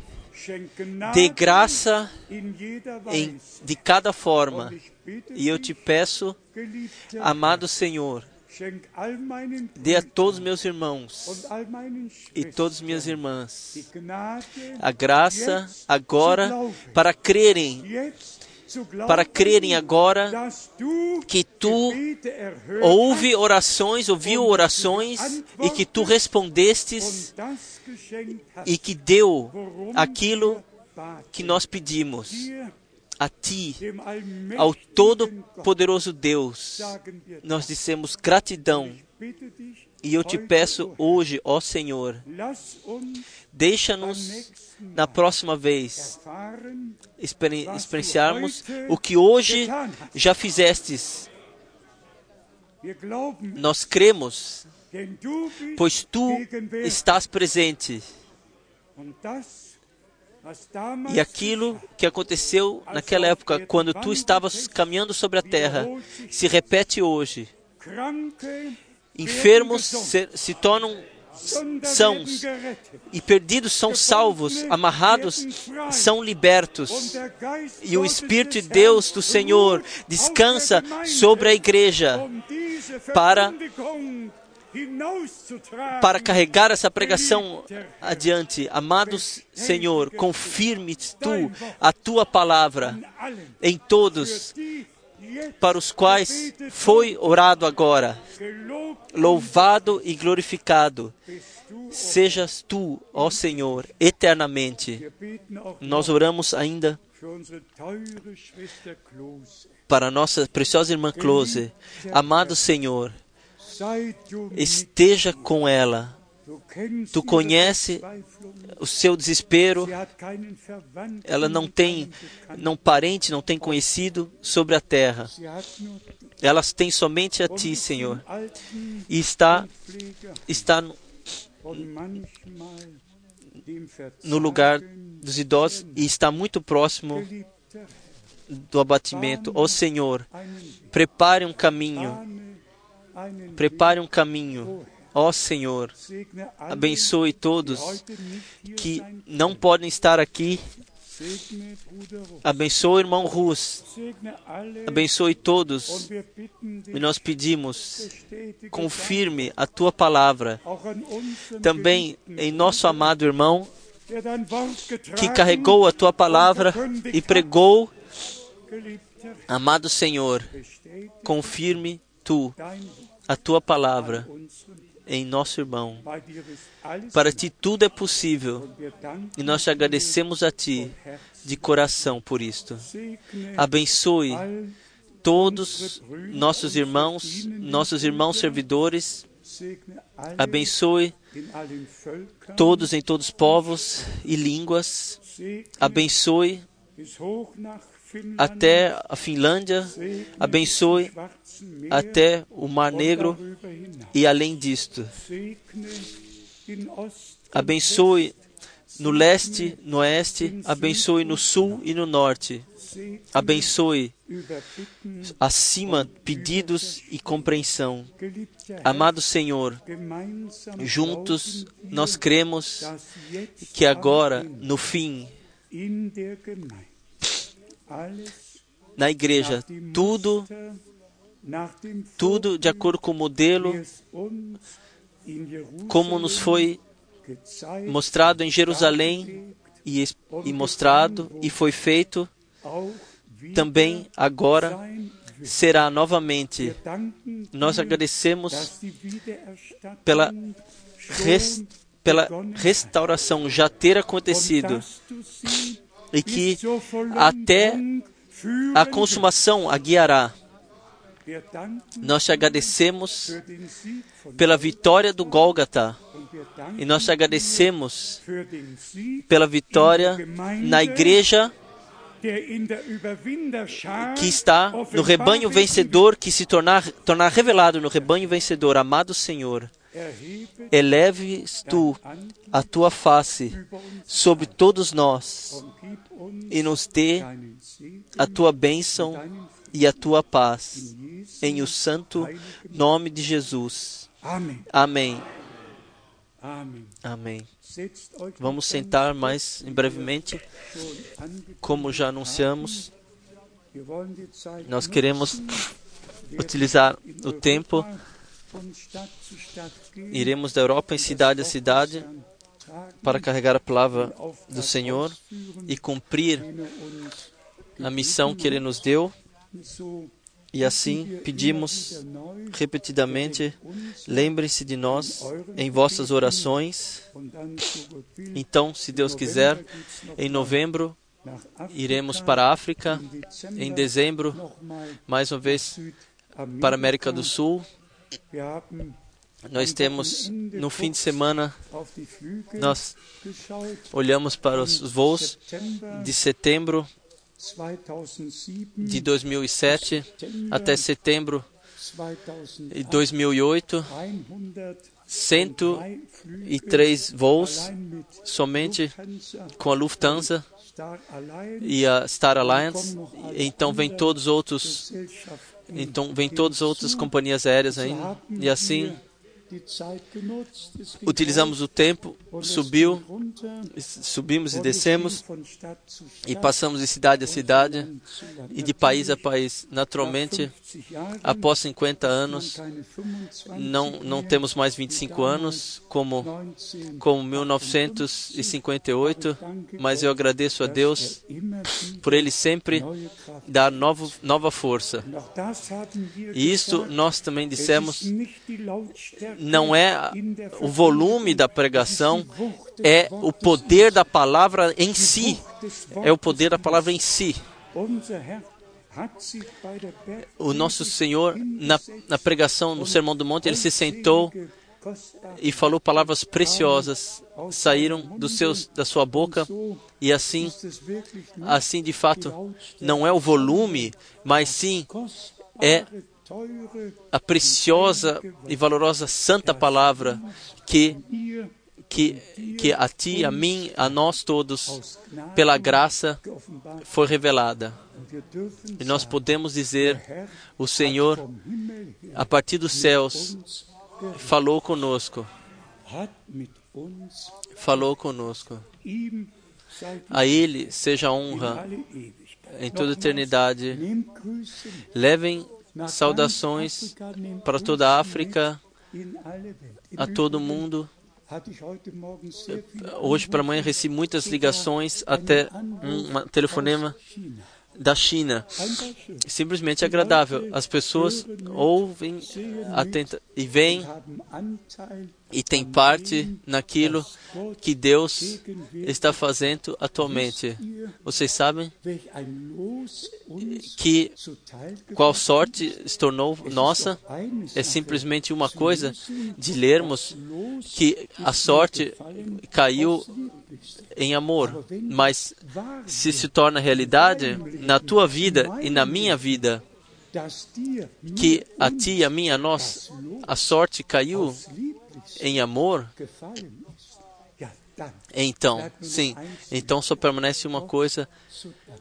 dê graça em, de cada forma. E eu te peço, amado Senhor, Dê a todos meus irmãos e todas minhas irmãs a graça agora para crerem, para crerem agora que tu ouve orações, ouviu orações e que tu respondestes e que deu aquilo que nós pedimos. A Ti, ao Todo-Poderoso Deus, nós dissemos gratidão. E eu te peço hoje, ó Senhor, deixa-nos na próxima vez experi- experienciarmos o que hoje já fizestes. Nós cremos, pois tu estás presente. E aquilo que aconteceu naquela época, quando tu estavas caminhando sobre a terra, se repete hoje. Enfermos se, se tornam sãos e perdidos são salvos, amarrados são libertos. E o Espírito de Deus do Senhor descansa sobre a igreja para-. Para carregar essa pregação adiante. Amados Senhor, confirme tu a tua palavra em todos para os quais foi orado agora. Louvado e glorificado sejas tu, ó Senhor, eternamente. Nós oramos ainda para nossa preciosa irmã Close. Amado Senhor, esteja com ela. Tu conhece. O seu desespero, ela não tem, não parente, não tem conhecido sobre a terra. Elas têm somente a ti, Senhor. E está, está no- no lugar dos idosos e está muito próximo do abatimento. Ó Senhor, einen Weg, prepare um caminho, prepare um caminho. Ó Senhor, abençoe todos que não podem estar aqui. Abençoe o irmão Rus. Abençoe todos. E nós pedimos, confirme a tua palavra também em nosso amado irmão que carregou a tua palavra e pregou. Amado Senhor, confirme tu a tua palavra em nosso irmão. Para ti tudo é possível e nós te agradecemos a ti de coração por isto. Abençoe todos nossos irmãos, nossos irmãos servidores. Abençoe todos em todos os povos e línguas. Abençoe até a Finlândia. Abençoe até o Mar Negro e além disto. Abençoe no leste, no oeste, abençoe no sul e no norte. Abençoe acima pedidos e compreensão. Amado Senhor, juntos nós cremos que agora, no fim, na igreja, tudo, tudo de acordo com o modelo como nos foi mostrado em Jerusalém e, e mostrado e foi feito, também agora será novamente. Nós agradecemos pela res- pela restauração já ter acontecido e que até a consumação a guiará. Nós te agradecemos pela vitória do Gólgata e nós te agradecemos pela vitória na igreja que está no rebanho vencedor, que se tornar, tornar revelado no rebanho vencedor. Amado Senhor, eleves tu a tua face sobre todos nós e nos dê a tua bênção e a tua paz. Em o santo nome de Jesus. Amém. Amém. Vamos sentar mais brevemente. Como já anunciamos, nós queremos werden utilizar o tempo. Iremos da Europa em cidade a cidade para carregar a palavra do Senhor e cumprir a missão que Ele nos deu. E assim pedimos repetidamente: lembrem-se de nós em vossas orações. Então, se Deus quiser, em novembro iremos para a África em dezembro, mais uma vez para a América do Sul. Nós temos no fim de semana, nós olhamos para os voos de setembro 2007, de 2007 até setembro de 2008, 2008, 103 103 Flüge voos somente com a Lufthansa e a Star Alliance. Então vem todos os outros, então vem todas as outras companhias aéreas ainda. E assim utilizamos o tempo, subiu, subimos e descemos e passamos de cidade a cidade e de país a país. Naturalmente, nach 50 Jahren após 50 hat man anos, keine 25 não, não temos mais 25 anos como, 19, como 1958, mas eu agradeço a Deus er por Ele sempre dar novo, nova força. E isso nós também dissemos, não é o volume da pregação, é o poder da palavra em si. É o poder da palavra em si. O nosso Senhor, na, na pregação no Sermão do Monte, ele se sentou e falou palavras preciosas, saíram dos seus, da sua boca, e assim, assim de fato, não é o volume, mas sim é a preciosa e valorosa santa palavra que, que, que a ti, a mim, a nós todos, pela graça, foi revelada. E nós podemos dizer: o Senhor, a partir dos céus, falou conosco, falou conosco. A Ele seja a honra em toda Nochmals, eternidade. Levem saudações para toda a África, a todo mundo. Hoje pela manhã Anrufe, recebi muitas ligações, até um telefonema da China. Simplesmente agradável. As pessoas ouvem atenta, e veem e an parte naquilo que Deus está fazendo atualmente. Vocês sabem que qual sorte se tornou nossa? É simplesmente uma coisa de lermos que a sorte caiu em amor, mas se se torna realidade na tua vida e na minha vida, que a ti a mim, a nós, a sorte caiu em amor, então, sim, então só permanece uma coisa: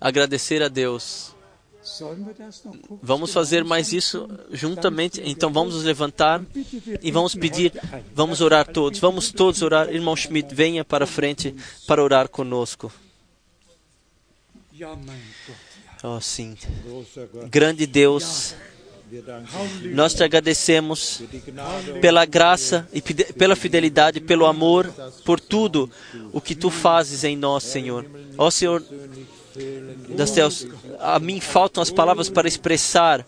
agradecer a Deus. Vamos fazer mais isso juntamente. Então vamos nos levantar e vamos pedir, vamos orar todos. Vamos todos orar. Irmão Schmidt, venha para frente para orar conosco. Oh, sim. Grande Deus, nós te agradecemos pela graça e pela fidelidade, pelo amor, por tudo o que tu fazes em nós, Senhor. Ó Senhor das céus, a mim faltam as palavras para expressar,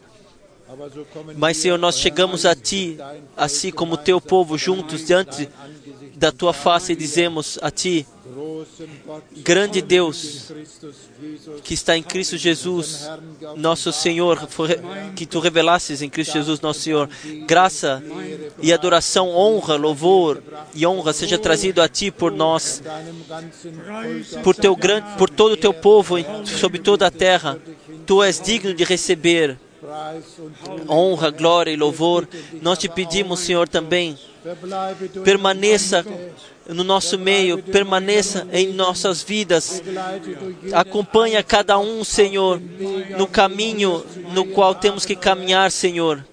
mas Senhor, nós chegamos a ti, assim como teu povo, juntos diante da tua face e dizemos a ti, grande Deus que está em Cristo Jesus, nosso Senhor, que tu revelasses em Cristo Jesus, nosso Senhor, graça e adoração, honra, louvor e honra seja trazido a ti por nós, por teu grande, por todo o teu povo sobre toda a terra. Tu és digno de receber honra, glória e louvor. Nós te pedimos, Senhor, também permaneça no nosso meio, permaneça em nossas vidas. Acompanha cada um, Senhor, no caminho no qual temos que caminhar, Senhor.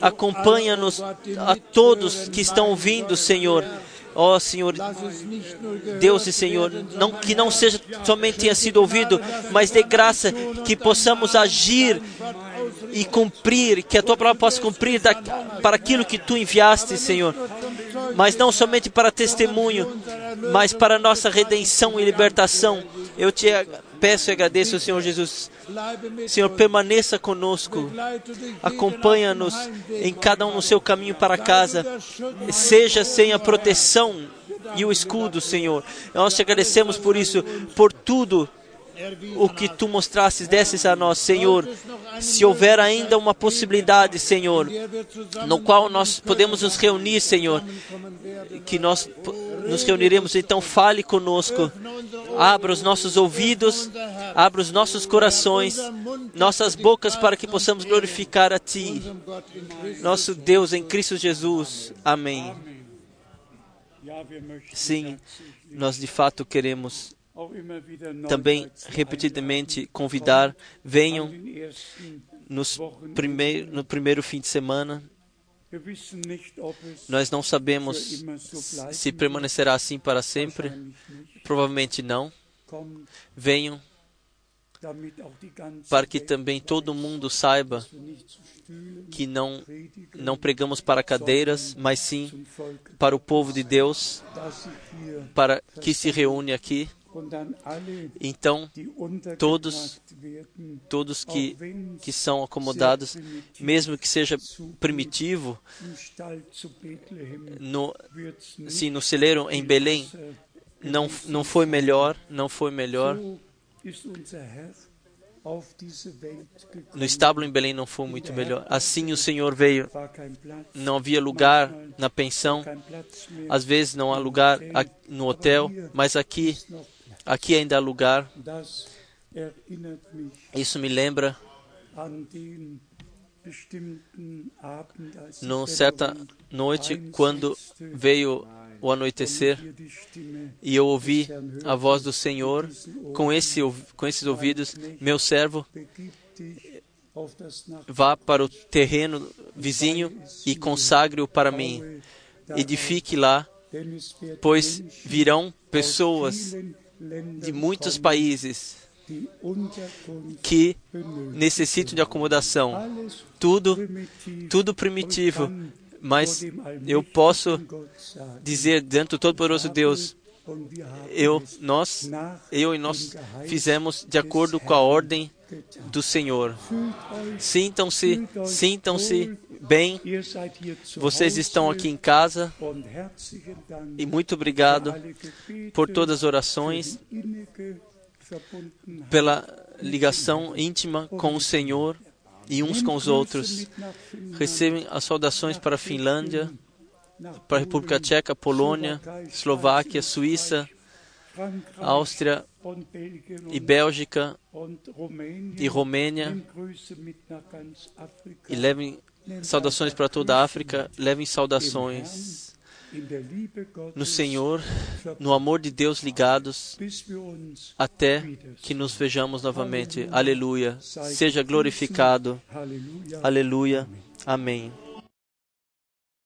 Acompanha-nos a todos que estão ouvindo, Senhor. Ó Senhor, nur gehört Deus e Senhor, não, que não seja somente tenha sido ouvido, mas dê graça que possamos agir e cumprir, que a tua palavra possa cumprir da, para aquilo que tu enviaste, Senhor. Mas não somente para testemunho, mas para nossa redenção e libertação. Eu te peço e agradeço, Senhor Jesus. Senhor, permaneça conosco. Acompanha-nos em cada um no seu caminho para casa. Seja sem a proteção e o escudo, Senhor. Nós te agradecemos por isso, por tudo o que tu mostrasses desses a nós, Senhor. Se houver ainda uma possibilidade, Senhor, no qual nós podemos nos reunir, Senhor, que nós nos reuniremos, então fale conosco. Abra os nossos ouvidos, abra os nossos corações, nossas bocas para que possamos glorificar a Ti, nosso Deus em Cristo Jesus. Amém. Sim, nós de fato queremos também repetidamente convidar, venham nos primeiro, no primeiro fim de semana. Nós não sabemos se permanecerá assim para sempre. Provavelmente não. Venham para que também todo mundo saiba que não não pregamos para cadeiras, mas sim para o povo de Deus, para que se reúne aqui. Então, Todos- todos que que são acomodados, mesmo que seja primitivo, no sim, no celeiro em Belém, não não foi melhor, não foi melhor. No estábulo em Belém não foi muito melhor. Assim o Senhor veio. Não havia lugar na pensão. Às vezes não há lugar no hotel, mas aqui. Aqui ainda há lugar. Isso me lembra numa certa noite quando veio o anoitecer e eu ouvi a voz do Senhor com esse com esses ouvidos, meu servo, vá para o terreno vizinho e consagre-o para mim. Edifique lá, pois virão pessoas de muitos países que necessitam de acomodação. Tudo, tudo primitivo, mas eu posso dizer diante do Todo-Poderoso Deus, eu, nós, eu e nós fizemos de acordo com a ordem. Do Senhor. Sintam-se, sintam-se bem. Vocês estão aqui em casa e muito obrigado por todas as orações, pela ligação íntima com o Senhor e uns com os outros. Recebem as saudações para a Finlândia, para a República Tcheca, Polônia, Eslováquia, Suíça, Áustria e Bélgica e Romênia. E levem saudações para toda a África, levem saudações no Senhor, no amor de Deus ligados, até que nos vejamos novamente. Aleluia. Seja glorificado. Aleluia. Amém.